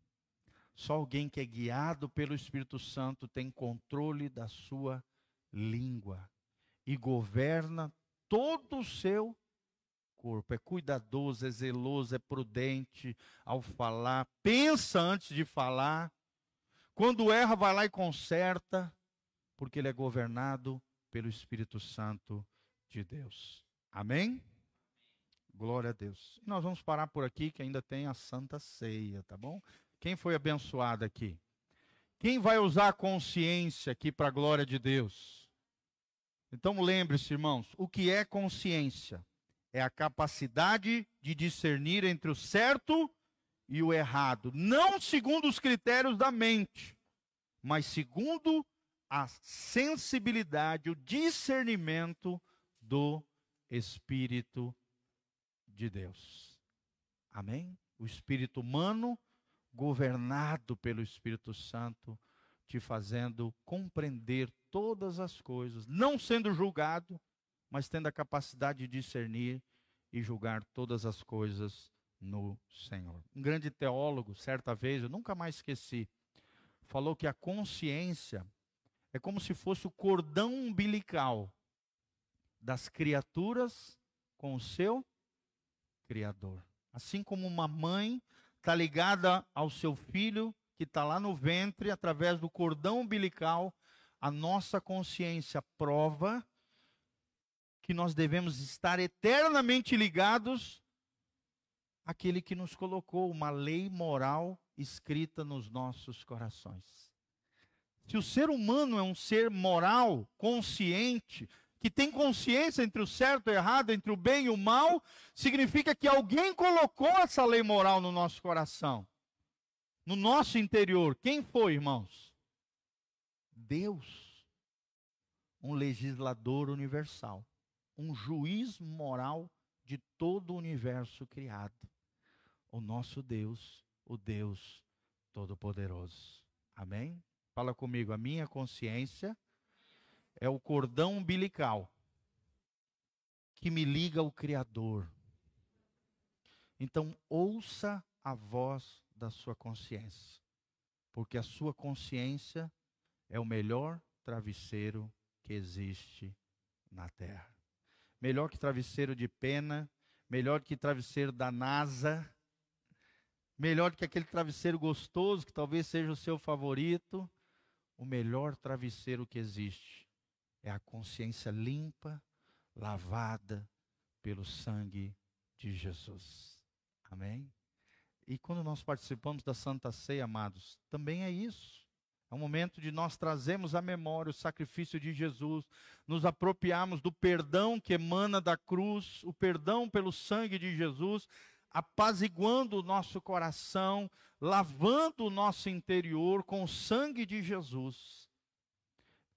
Só alguém que é guiado pelo Espírito Santo tem controle da sua língua e governa todo o seu corpo. É cuidadoso, é zeloso, é prudente ao falar, pensa antes de falar quando erra, vai lá e conserta, porque ele é governado pelo Espírito Santo de Deus. Amém? Glória a Deus. Nós vamos parar por aqui, que ainda tem a Santa Ceia, tá bom? Quem foi abençoado aqui? Quem vai usar a consciência aqui para a glória de Deus? Então lembre-se, irmãos, o que é consciência? É a capacidade de discernir entre o certo e o errado, não segundo os critérios da mente, mas segundo a sensibilidade, o discernimento do Espírito de Deus. Amém? O espírito humano governado pelo Espírito Santo, te fazendo compreender todas as coisas, não sendo julgado, mas tendo a capacidade de discernir e julgar todas as coisas no Senhor. Um grande teólogo, certa vez, eu nunca mais esqueci, falou que a consciência é como se fosse o cordão umbilical das criaturas com o seu Criador. Assim como uma mãe está ligada ao seu filho que está lá no ventre, através do cordão umbilical, a nossa consciência prova que nós devemos estar eternamente ligados aquele que nos colocou uma lei moral escrita nos nossos corações. Se o ser humano é um ser moral, consciente, que tem consciência entre o certo e o errado, entre o bem e o mal, significa que alguém colocou essa lei moral no nosso coração, no nosso interior. Quem foi, irmãos? Deus, um legislador universal, um juiz moral de todo o universo criado o nosso Deus, o Deus Todo-Poderoso. Amém? Fala comigo, a minha consciência é o cordão umbilical que me liga ao Criador. Então, ouça a voz da sua consciência, porque a sua consciência é o melhor travesseiro que existe na terra. Melhor que travesseiro de pena, melhor que travesseiro da NASA, melhor do que aquele travesseiro gostoso, que talvez seja o seu favorito. O melhor travesseiro que existe é a consciência limpa, lavada pelo sangue de Jesus. Amém? E quando nós participamos da Santa Ceia, amados, também é isso. É um momento de nós trazermos à memória o sacrifício de Jesus, nos apropriarmos do perdão que emana da cruz, o perdão pelo sangue de Jesus, apaziguando o nosso coração, lavando o nosso interior com o sangue de Jesus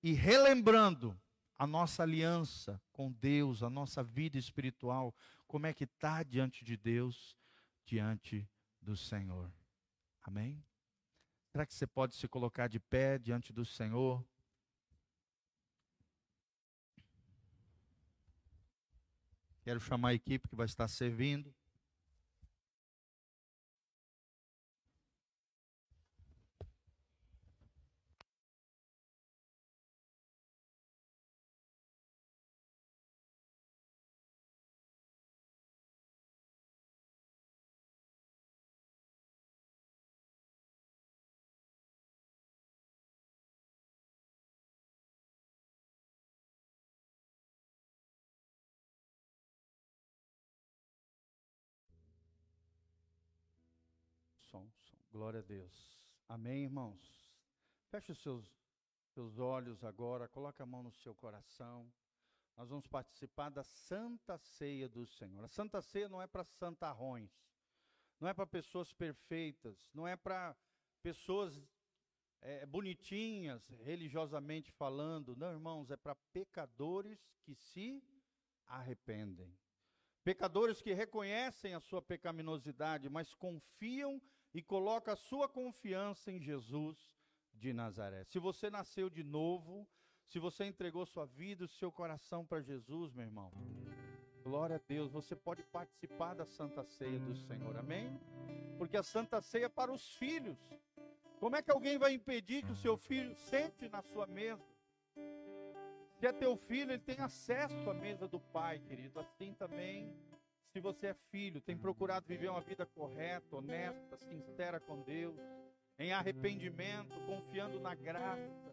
e relembrando a nossa aliança com Deus, a nossa vida espiritual, como é que está diante de Deus, diante do Senhor. Amém? Será que você pode se colocar de pé diante do Senhor? Quero chamar a equipe que vai estar servindo. Glória a Deus. Amém, irmãos? Feche os seus, seus olhos agora, coloque a mão no seu coração. Nós vamos participar da Santa Ceia do Senhor. A Santa Ceia não é para santarrões, não é para pessoas perfeitas, não é para pessoas é, bonitinhas, religiosamente falando. Não, irmãos, é para pecadores que se arrependem. Pecadores que reconhecem a sua pecaminosidade, mas confiam e coloca a sua confiança em Jesus de Nazaré. Se você nasceu de novo, se você entregou sua vida, o seu coração para Jesus, meu irmão, glória a Deus, você pode participar da Santa Ceia do Senhor, amém? Porque a Santa Ceia é para os filhos. Como é que alguém vai impedir que o seu filho sente na sua mesa? Se é teu filho, ele tem acesso à mesa do pai, querido. Assim também, se você é filho, tem procurado viver uma vida correta, honesta, sincera com Deus, em arrependimento, confiando na graça,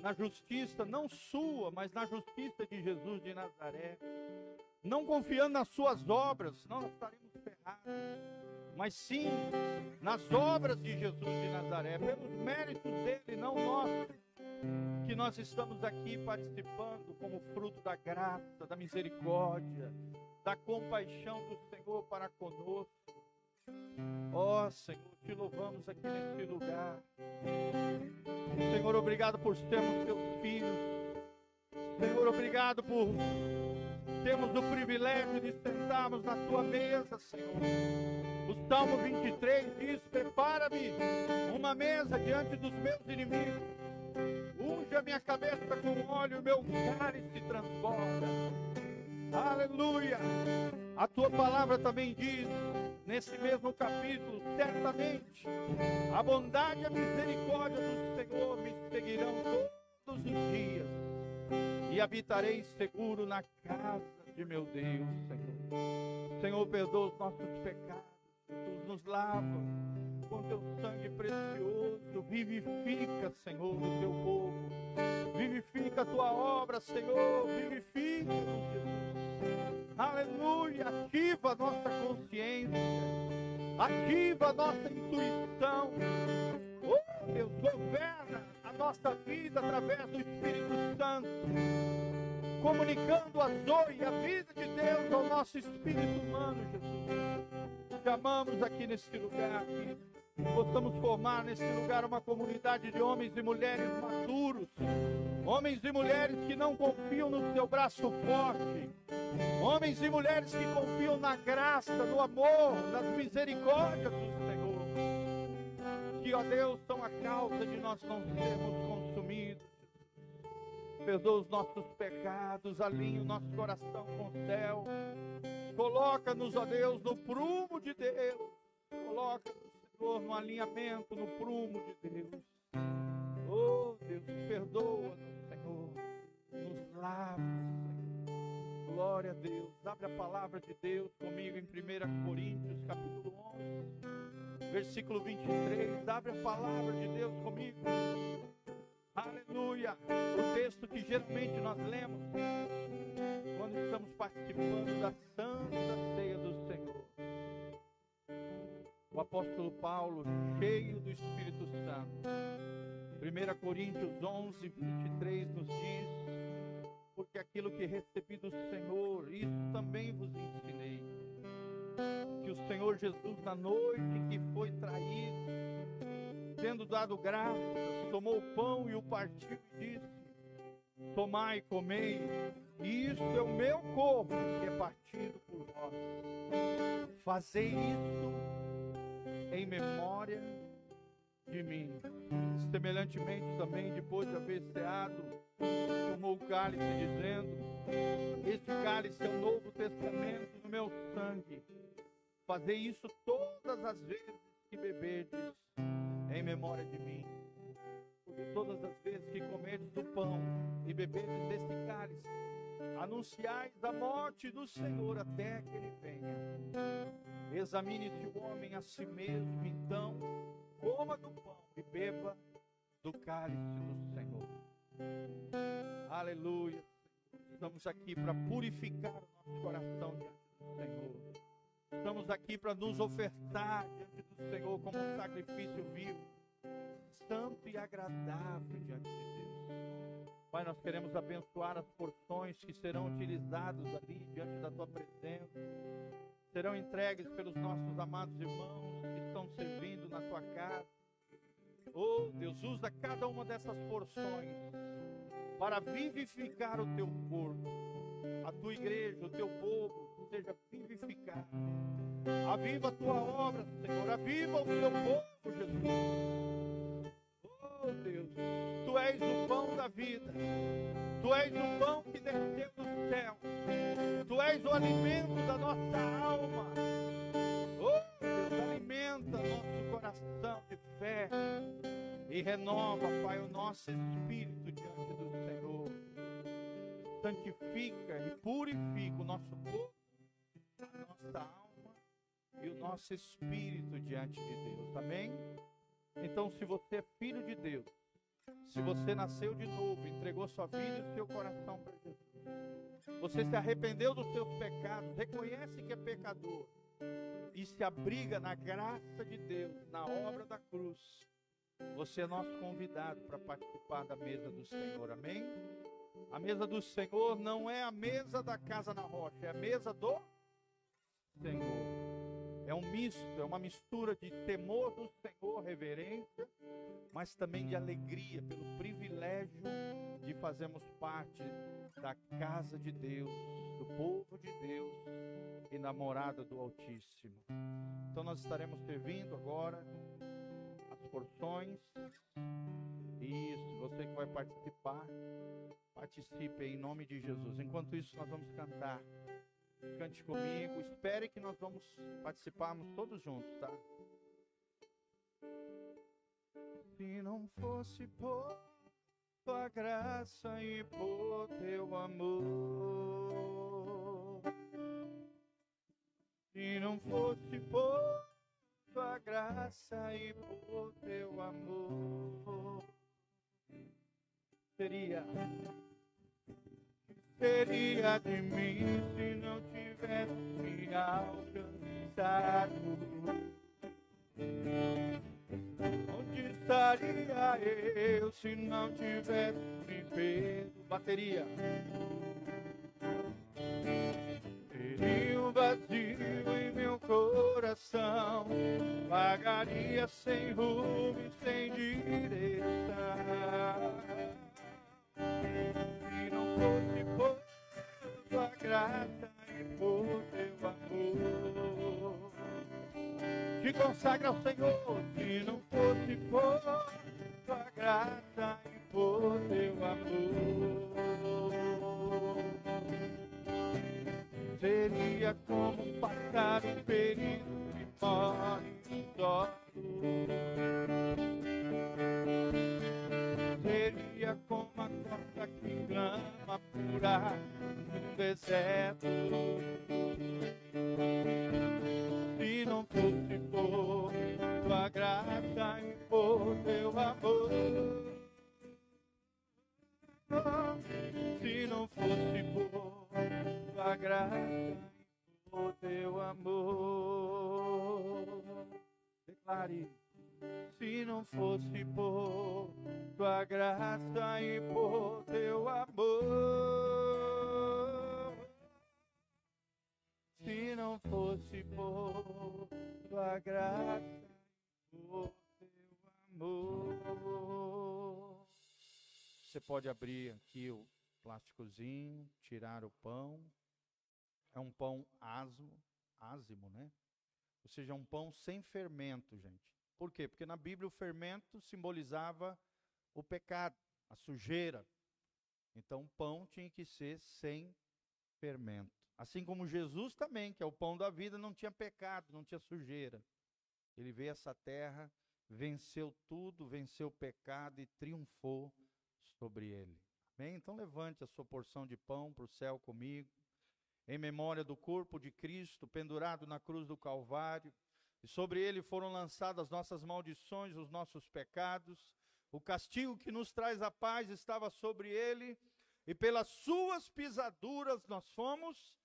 na justiça, não sua, mas na justiça de Jesus de Nazaré. Não confiando nas suas obras, senão nós estaremos ferrados. Mas sim nas obras de Jesus de Nazaré, pelos méritos dele, não nossos que nós estamos aqui participando como fruto da graça, da misericórdia, da compaixão do Senhor para conosco. Ó oh, Senhor, te louvamos aqui nesse lugar. Senhor, obrigado por sermos teus filhos. Senhor, obrigado por termos o privilégio de sentarmos na tua mesa, Senhor. O Salmo 23 diz: Prepara-me uma mesa diante dos meus inimigos unge a minha cabeça com óleo, meu cálice transborda. Aleluia! A tua palavra também diz, nesse mesmo capítulo, certamente, a bondade e a misericórdia do Senhor me seguirão todos os dias, e habitarei seguro na casa de meu Deus, Senhor. Senhor, perdoa os nossos pecados, nos lava com teu sangue precioso. Vivifica, Senhor, o teu povo. Vivifica a tua obra, Senhor. Vivifica, Jesus. Aleluia. Ativa a nossa consciência. Ativa a nossa intuição. Oh, Deus, governa a nossa vida através do Espírito Santo. Comunicando a Zoe, a vida de Deus ao nosso espírito humano, Jesus. Te amamos aqui nesse lugar, aqui possamos formar nesse lugar uma comunidade de homens e mulheres maduros, homens e mulheres que não confiam no seu braço forte, homens e mulheres que confiam na graça, no amor, nas misericórdias do Senhor, que, ó Deus, são a causa de nós não sermos. Perdoa os nossos pecados, alinha o nosso coração com o céu. Coloca-nos, ó Deus, no prumo de Deus. Coloca-nos Senhor, no alinhamento, no prumo de Deus. Oh, Deus, perdoa-nos, Senhor. Nos lava, Senhor. Glória a Deus. Abre a palavra de Deus comigo em 1 Coríntios, capítulo 11, versículo 23. Abre a palavra de Deus comigo. Aleluia. O texto que geralmente nós lemos quando estamos participando da Santa Ceia do Senhor o apóstolo Paulo, cheio do Espírito Santo. 1 Coríntios 11, 23 nos diz: Porque aquilo que recebi do Senhor, isso também vos ensinei. Que o Senhor Jesus, na noite que foi traído, tendo dado graças, tomou o pão e o partiu e disse: Tomai comei, e isso é o meu corpo que é partido por vós. Fazei isso em memória de mim. Semelhantemente também, depois de haver ceado, tomou o cálice, dizendo: Este cálice é o novo testamento do meu sangue. Fazei isso todas as vezes que beberdes em memória de mim. Porque todas as vezes que comerdes do pão e beberdes deste cálice, anunciais a morte do Senhor até que ele venha. Examine-se o homem a si mesmo, então coma do pão e beba do cálice do Senhor. Aleluia. Estamos aqui para purificar o nosso coração diante do Senhor. Estamos aqui para nos ofertar diante do Senhor como um sacrifício vivo, santo e agradável diante de Deus. Pai, nós queremos abençoar as porções que serão utilizadas ali diante da tua presença serão entregues pelos nossos amados irmãos que estão servindo na tua casa. Oh, Deus, usa cada uma dessas porções para vivificar o teu corpo, a tua igreja, o teu povo, seja vivificado. Aviva a tua obra, Senhor, aviva o teu povo, Jesus. Oh, Deus. nossa vida. Tu és o pão que desceu do céu. Tu és o alimento da nossa alma. Oh, Deus, alimenta nosso coração de fé e renova, Pai, o nosso espírito diante do Senhor. Santifica e purifica o nosso corpo, a nossa alma e o nosso espírito diante de Deus. Amém? Então, se você é filho de Deus, se você nasceu de novo, entregou sua vida e seu coração para Jesus, você se arrependeu dos seus pecados, reconhece que é pecador e se abriga na graça de Deus, na obra da cruz, você é nosso convidado para participar da mesa do Senhor, amém? A mesa do Senhor não é a mesa da casa na rocha, é a mesa do Senhor. É um misto, é uma mistura de temor do Senhor, reverência, mas também de alegria pelo privilégio de fazermos parte da casa de Deus, do povo de Deus e na morada do Altíssimo. Então nós estaremos servindo agora as porções. Isso, você que vai participar, participe em nome de Jesus. Enquanto isso, nós vamos cantar. Cante comigo. Espere que nós vamos participarmos todos juntos, tá? Se não fosse por tua graça e por teu amor, se não fosse por tua graça e por teu amor, seria seria de mim se não tivesse me alcançado? Onde estaria eu se não tivesse me feito bateria? Teria um vazio em meu coração, vagaria sem rumo e sem direção. Se não fosse por tua graça e por teu amor, te consagra ao Senhor. Se não fosse por tua graça e por teu amor, seria como um pássaro deserto. Pode abrir aqui o plásticozinho, tirar o pão. É um pão asmo, ázimo, né? Ou seja, um pão sem fermento, gente. Por quê? Porque na Bíblia o fermento simbolizava o pecado, a sujeira. Então o pão tinha que ser sem fermento. Assim como Jesus também, que é o pão da vida, não tinha pecado, não tinha sujeira. Ele veio a essa terra, venceu tudo, venceu o pecado e triunfou sobre ele. Amém? Então levante a sua porção de pão para o céu comigo, em memória do corpo de Cristo pendurado na cruz do Calvário e sobre ele foram lançadas as nossas maldições, os nossos pecados. O castigo que nos traz a paz estava sobre ele, e pelas suas pisaduras nós fomos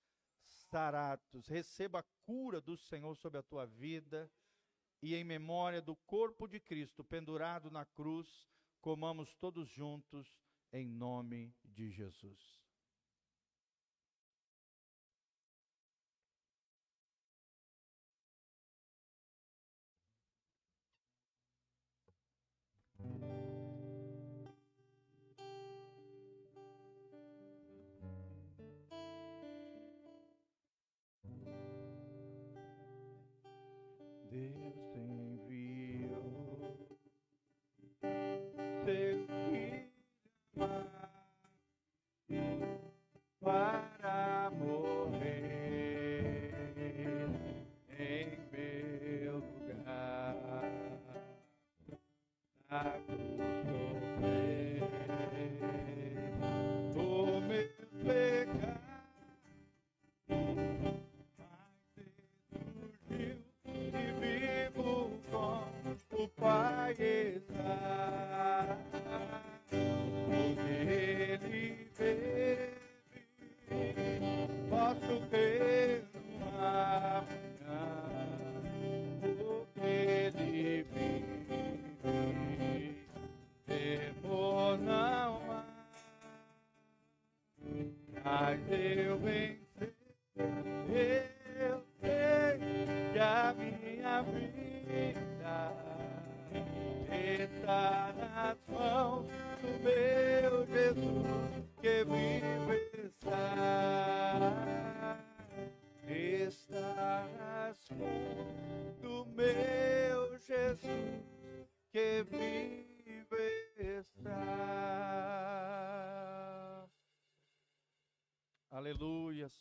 sarados. Receba a cura do Senhor sobre a tua vida, e em memória do corpo de Cristo pendurado na cruz, comamos todos juntos em nome de Jesus.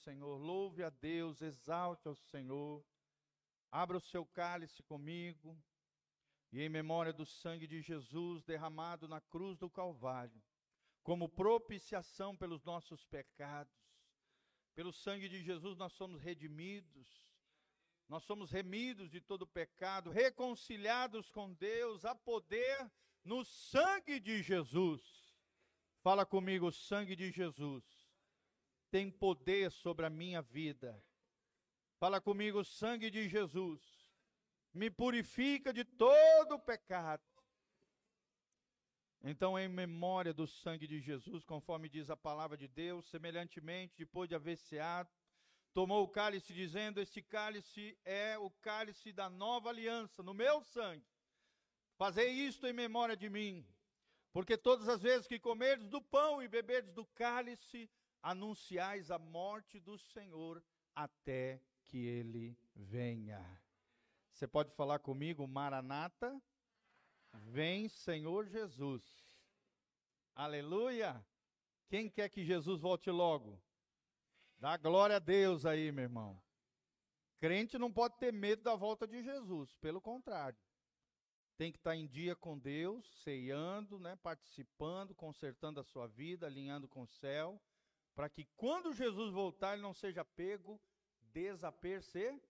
Senhor. Louve a Deus, exalte ao Senhor. Abra o seu cálice comigo. E em memória do sangue de Jesus derramado na cruz do Calvário, como propiciação pelos nossos pecados. Pelo sangue de Jesus nós somos redimidos. Nós somos remidos de todo pecado, reconciliados com Deus, a poder no sangue de Jesus. Fala comigo, sangue de Jesus tem poder sobre a minha vida. Fala comigo, o sangue de Jesus me purifica de todo pecado. Então, em memória do sangue de Jesus, conforme diz a palavra de Deus, semelhantemente, depois de haver ceado, tomou o cálice, dizendo: Este cálice é o cálice da nova aliança, no meu sangue. Fazei isto em memória de mim, porque todas as vezes que comerdes do pão e beberdes do cálice, anunciais a morte do Senhor até que ele venha. Você pode falar comigo, Maranata? Vem, Senhor Jesus. Aleluia. Quem quer que Jesus volte logo? Dá glória a Deus aí, meu irmão. Crente não pode ter medo da volta de Jesus, pelo contrário. Tem que estar em dia com Deus, ceando, né, participando, consertando a sua vida, alinhando com o céu, para que quando Jesus voltar, ele não seja pego desapercebido.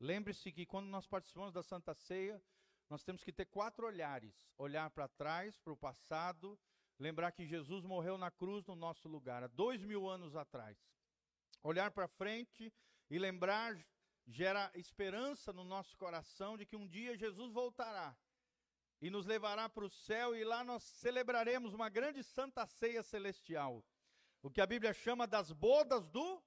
Lembre-se que quando nós participamos da Santa Ceia, nós temos que ter quatro olhares: olhar para trás, para o passado, lembrar que Jesus morreu na cruz no nosso lugar, há dois mil anos atrás. Olhar para frente e lembrar gera esperança no nosso coração de que um dia Jesus voltará e nos levará para o céu e lá nós celebraremos uma grande santa ceia celestial. O que a Bíblia chama das bodas do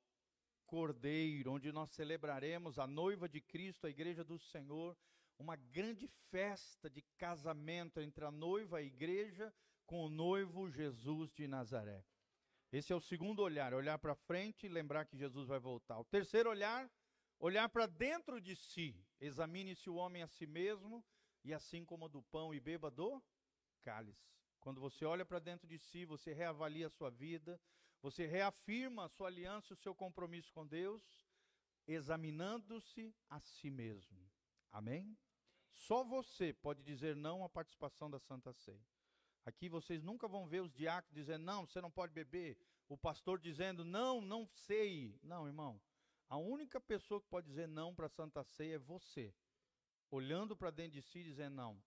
Cordeiro, onde nós celebraremos a noiva de Cristo, a igreja do Senhor, uma grande festa de casamento entre a noiva, a igreja, com o noivo Jesus de Nazaré. Esse é o segundo olhar, olhar para frente e lembrar que Jesus vai voltar. O terceiro olhar, olhar para dentro de si. Examine-se o homem a si mesmo, e assim como do pão e beba do cálice. Quando você olha para dentro de si, você reavalia a sua vida, você reafirma a sua aliança, o seu compromisso com Deus, examinando-se a si mesmo. Amém? Só você pode dizer não à participação da Santa Ceia. Aqui vocês nunca vão ver os diáconos dizendo, não, você não pode beber. O pastor dizendo, não, não sei. Não, irmão. A única pessoa que pode dizer não para a Santa Ceia é você. Olhando para dentro de si e dizendo, não,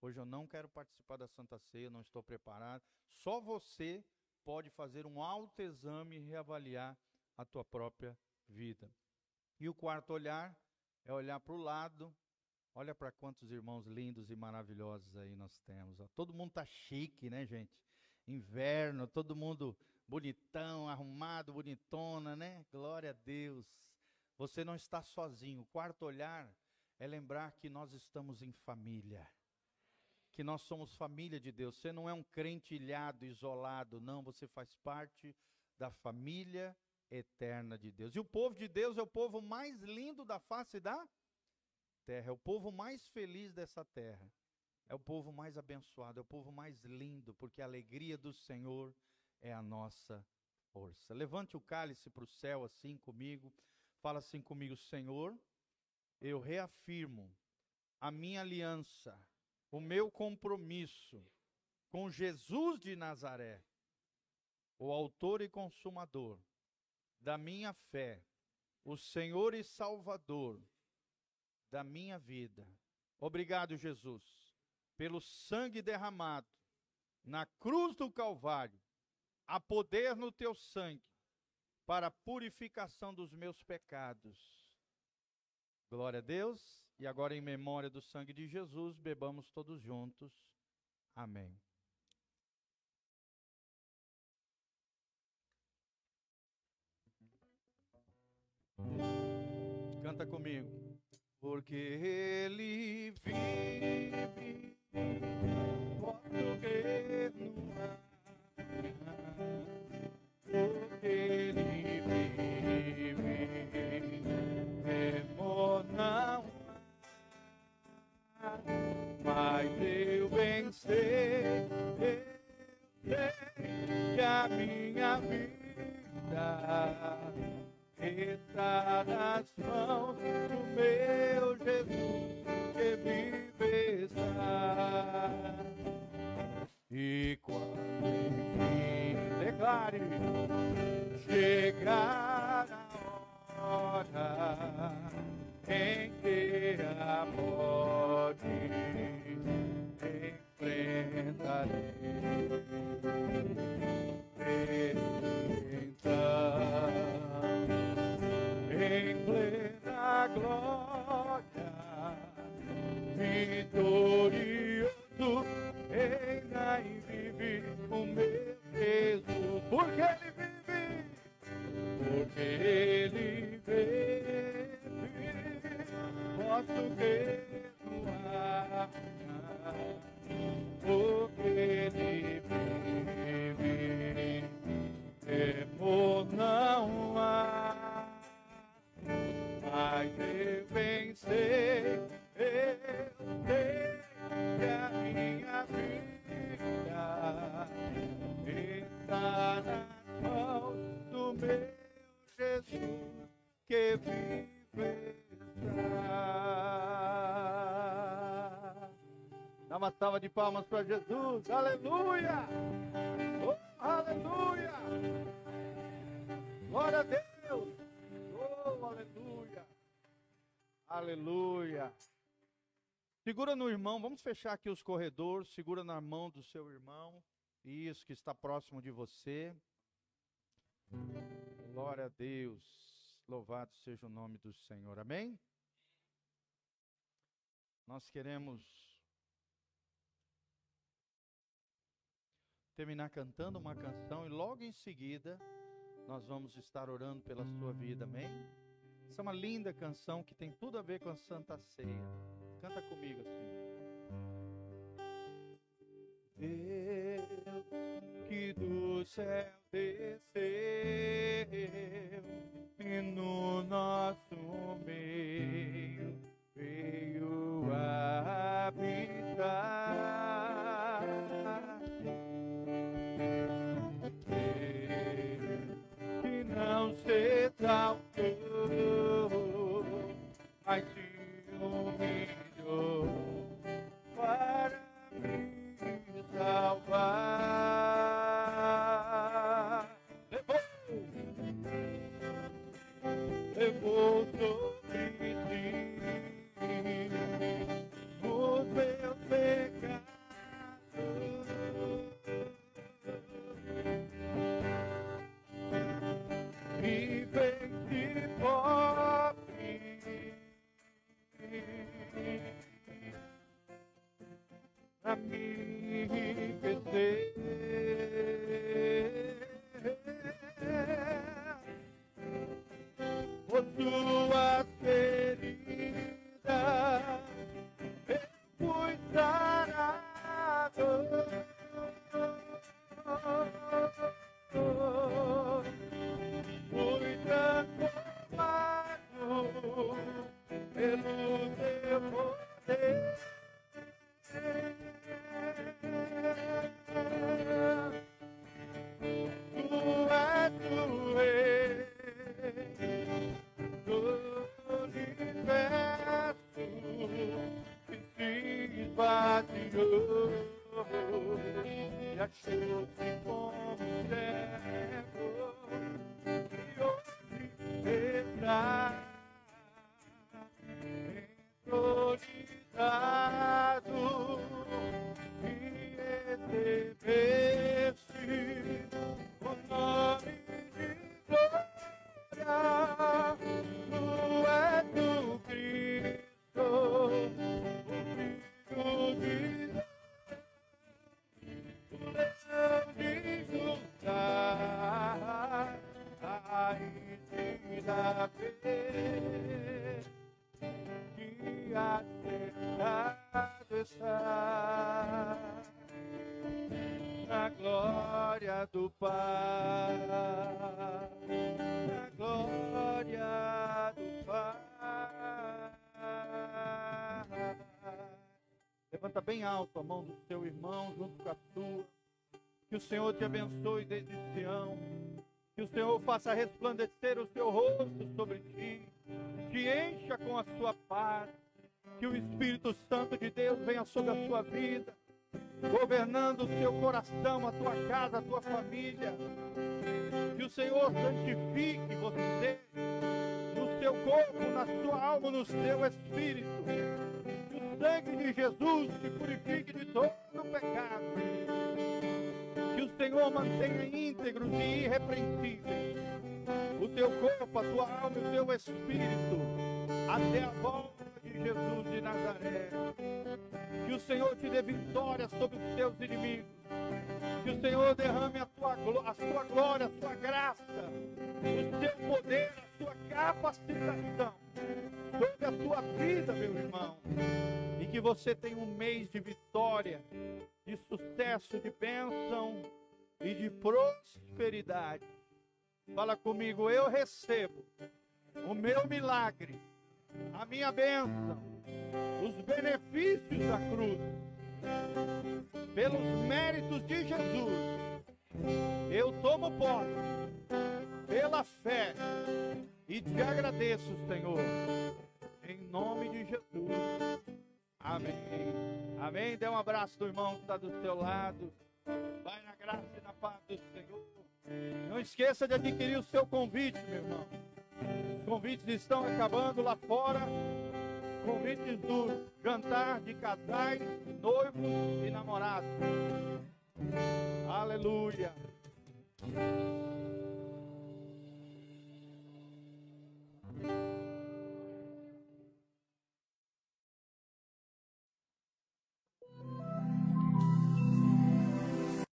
hoje eu não quero participar da Santa Ceia, não estou preparado. Só você pode fazer um autoexame e reavaliar a tua própria vida. E o quarto olhar é olhar para o lado. Olha para quantos irmãos lindos e maravilhosos aí nós temos. Ó. Todo mundo tá chique, né, gente? Inverno, todo mundo bonitão, arrumado, bonitona, né? Glória a Deus. Você não está sozinho. O quarto olhar é lembrar que nós estamos em família que nós somos família de Deus. Você não é um crente ilhado, isolado, não, você faz parte da família eterna de Deus. E o povo de Deus é o povo mais lindo da face da terra, é o povo mais feliz dessa terra. É o povo mais abençoado, é o povo mais lindo, porque a alegria do Senhor é a nossa força. Levante o cálice para o céu assim comigo. Fala assim comigo, Senhor, eu reafirmo a minha aliança o meu compromisso com Jesus de Nazaré, o autor e consumador da minha fé, o Senhor e Salvador da minha vida. Obrigado, Jesus, pelo sangue derramado na cruz do Calvário. Há poder no teu sangue para a purificação dos meus pecados. Glória a Deus. E agora, em memória do sangue de Jesus, bebamos todos juntos. Amém. Canta comigo. Porque ele vive, posso ver no. Porque ele vive, temor não mas eu vencer que a minha vida está nas mãos do meu Jesus. Salva de palmas para Jesus, aleluia! Oh, aleluia! Glória a Deus! Oh, aleluia. Aleluia. Segura no irmão, vamos fechar aqui os corredores. Segura na mão do seu irmão. Isso, que está próximo de você. Glória a Deus. Louvado seja o nome do Senhor. Amém? Nós queremos terminar cantando uma canção e logo em seguida nós vamos estar orando pela sua vida, amém? Essa é uma linda canção que tem tudo a ver com a Santa Ceia. Canta comigo assim. Deus que do céu desceu e no nosso meio veio habitar. Glória do Pai, na glória do Pai. Levanta bem alto a mão do seu irmão junto com a sua. Que o Senhor te abençoe desde Sião. Que o Senhor faça resplandecer o seu rosto sobre ti. Te encha com a sua paz. Que o Espírito Santo de Deus venha sobre a sua vida governando o seu coração, a tua casa, a tua família. Que o Senhor santifique você no seu corpo, na sua alma, no seu espírito. Que o sangue de Jesus te purifique de todo pecado. Que o Senhor mantenha íntegros e irrepreensíveis o teu corpo, a tua alma e o teu espírito até a volta de Jesus de Nazaré. Que o Senhor te dê vitória sobre os teus inimigos. Que o Senhor derrame a, tua, a sua glória, a sua graça, o seu poder, a sua capacitação sobre a tua vida, meu irmão. E que você tenha um mês de vitória, de sucesso, de bênção e de prosperidade. Fala comigo, eu recebo o meu milagre, a minha bênção, os benefícios da cruz, pelos méritos de Jesus, eu tomo posse pela fé e te agradeço, Senhor, em nome de Jesus. Amém. Amém. Dê um abraço do irmão que está do seu lado. Vai na graça e na paz do Senhor. Não esqueça de adquirir o seu convite, meu irmão. Convites estão acabando lá fora. Convites do jantar de casais, noivos e namorados. Aleluia. thank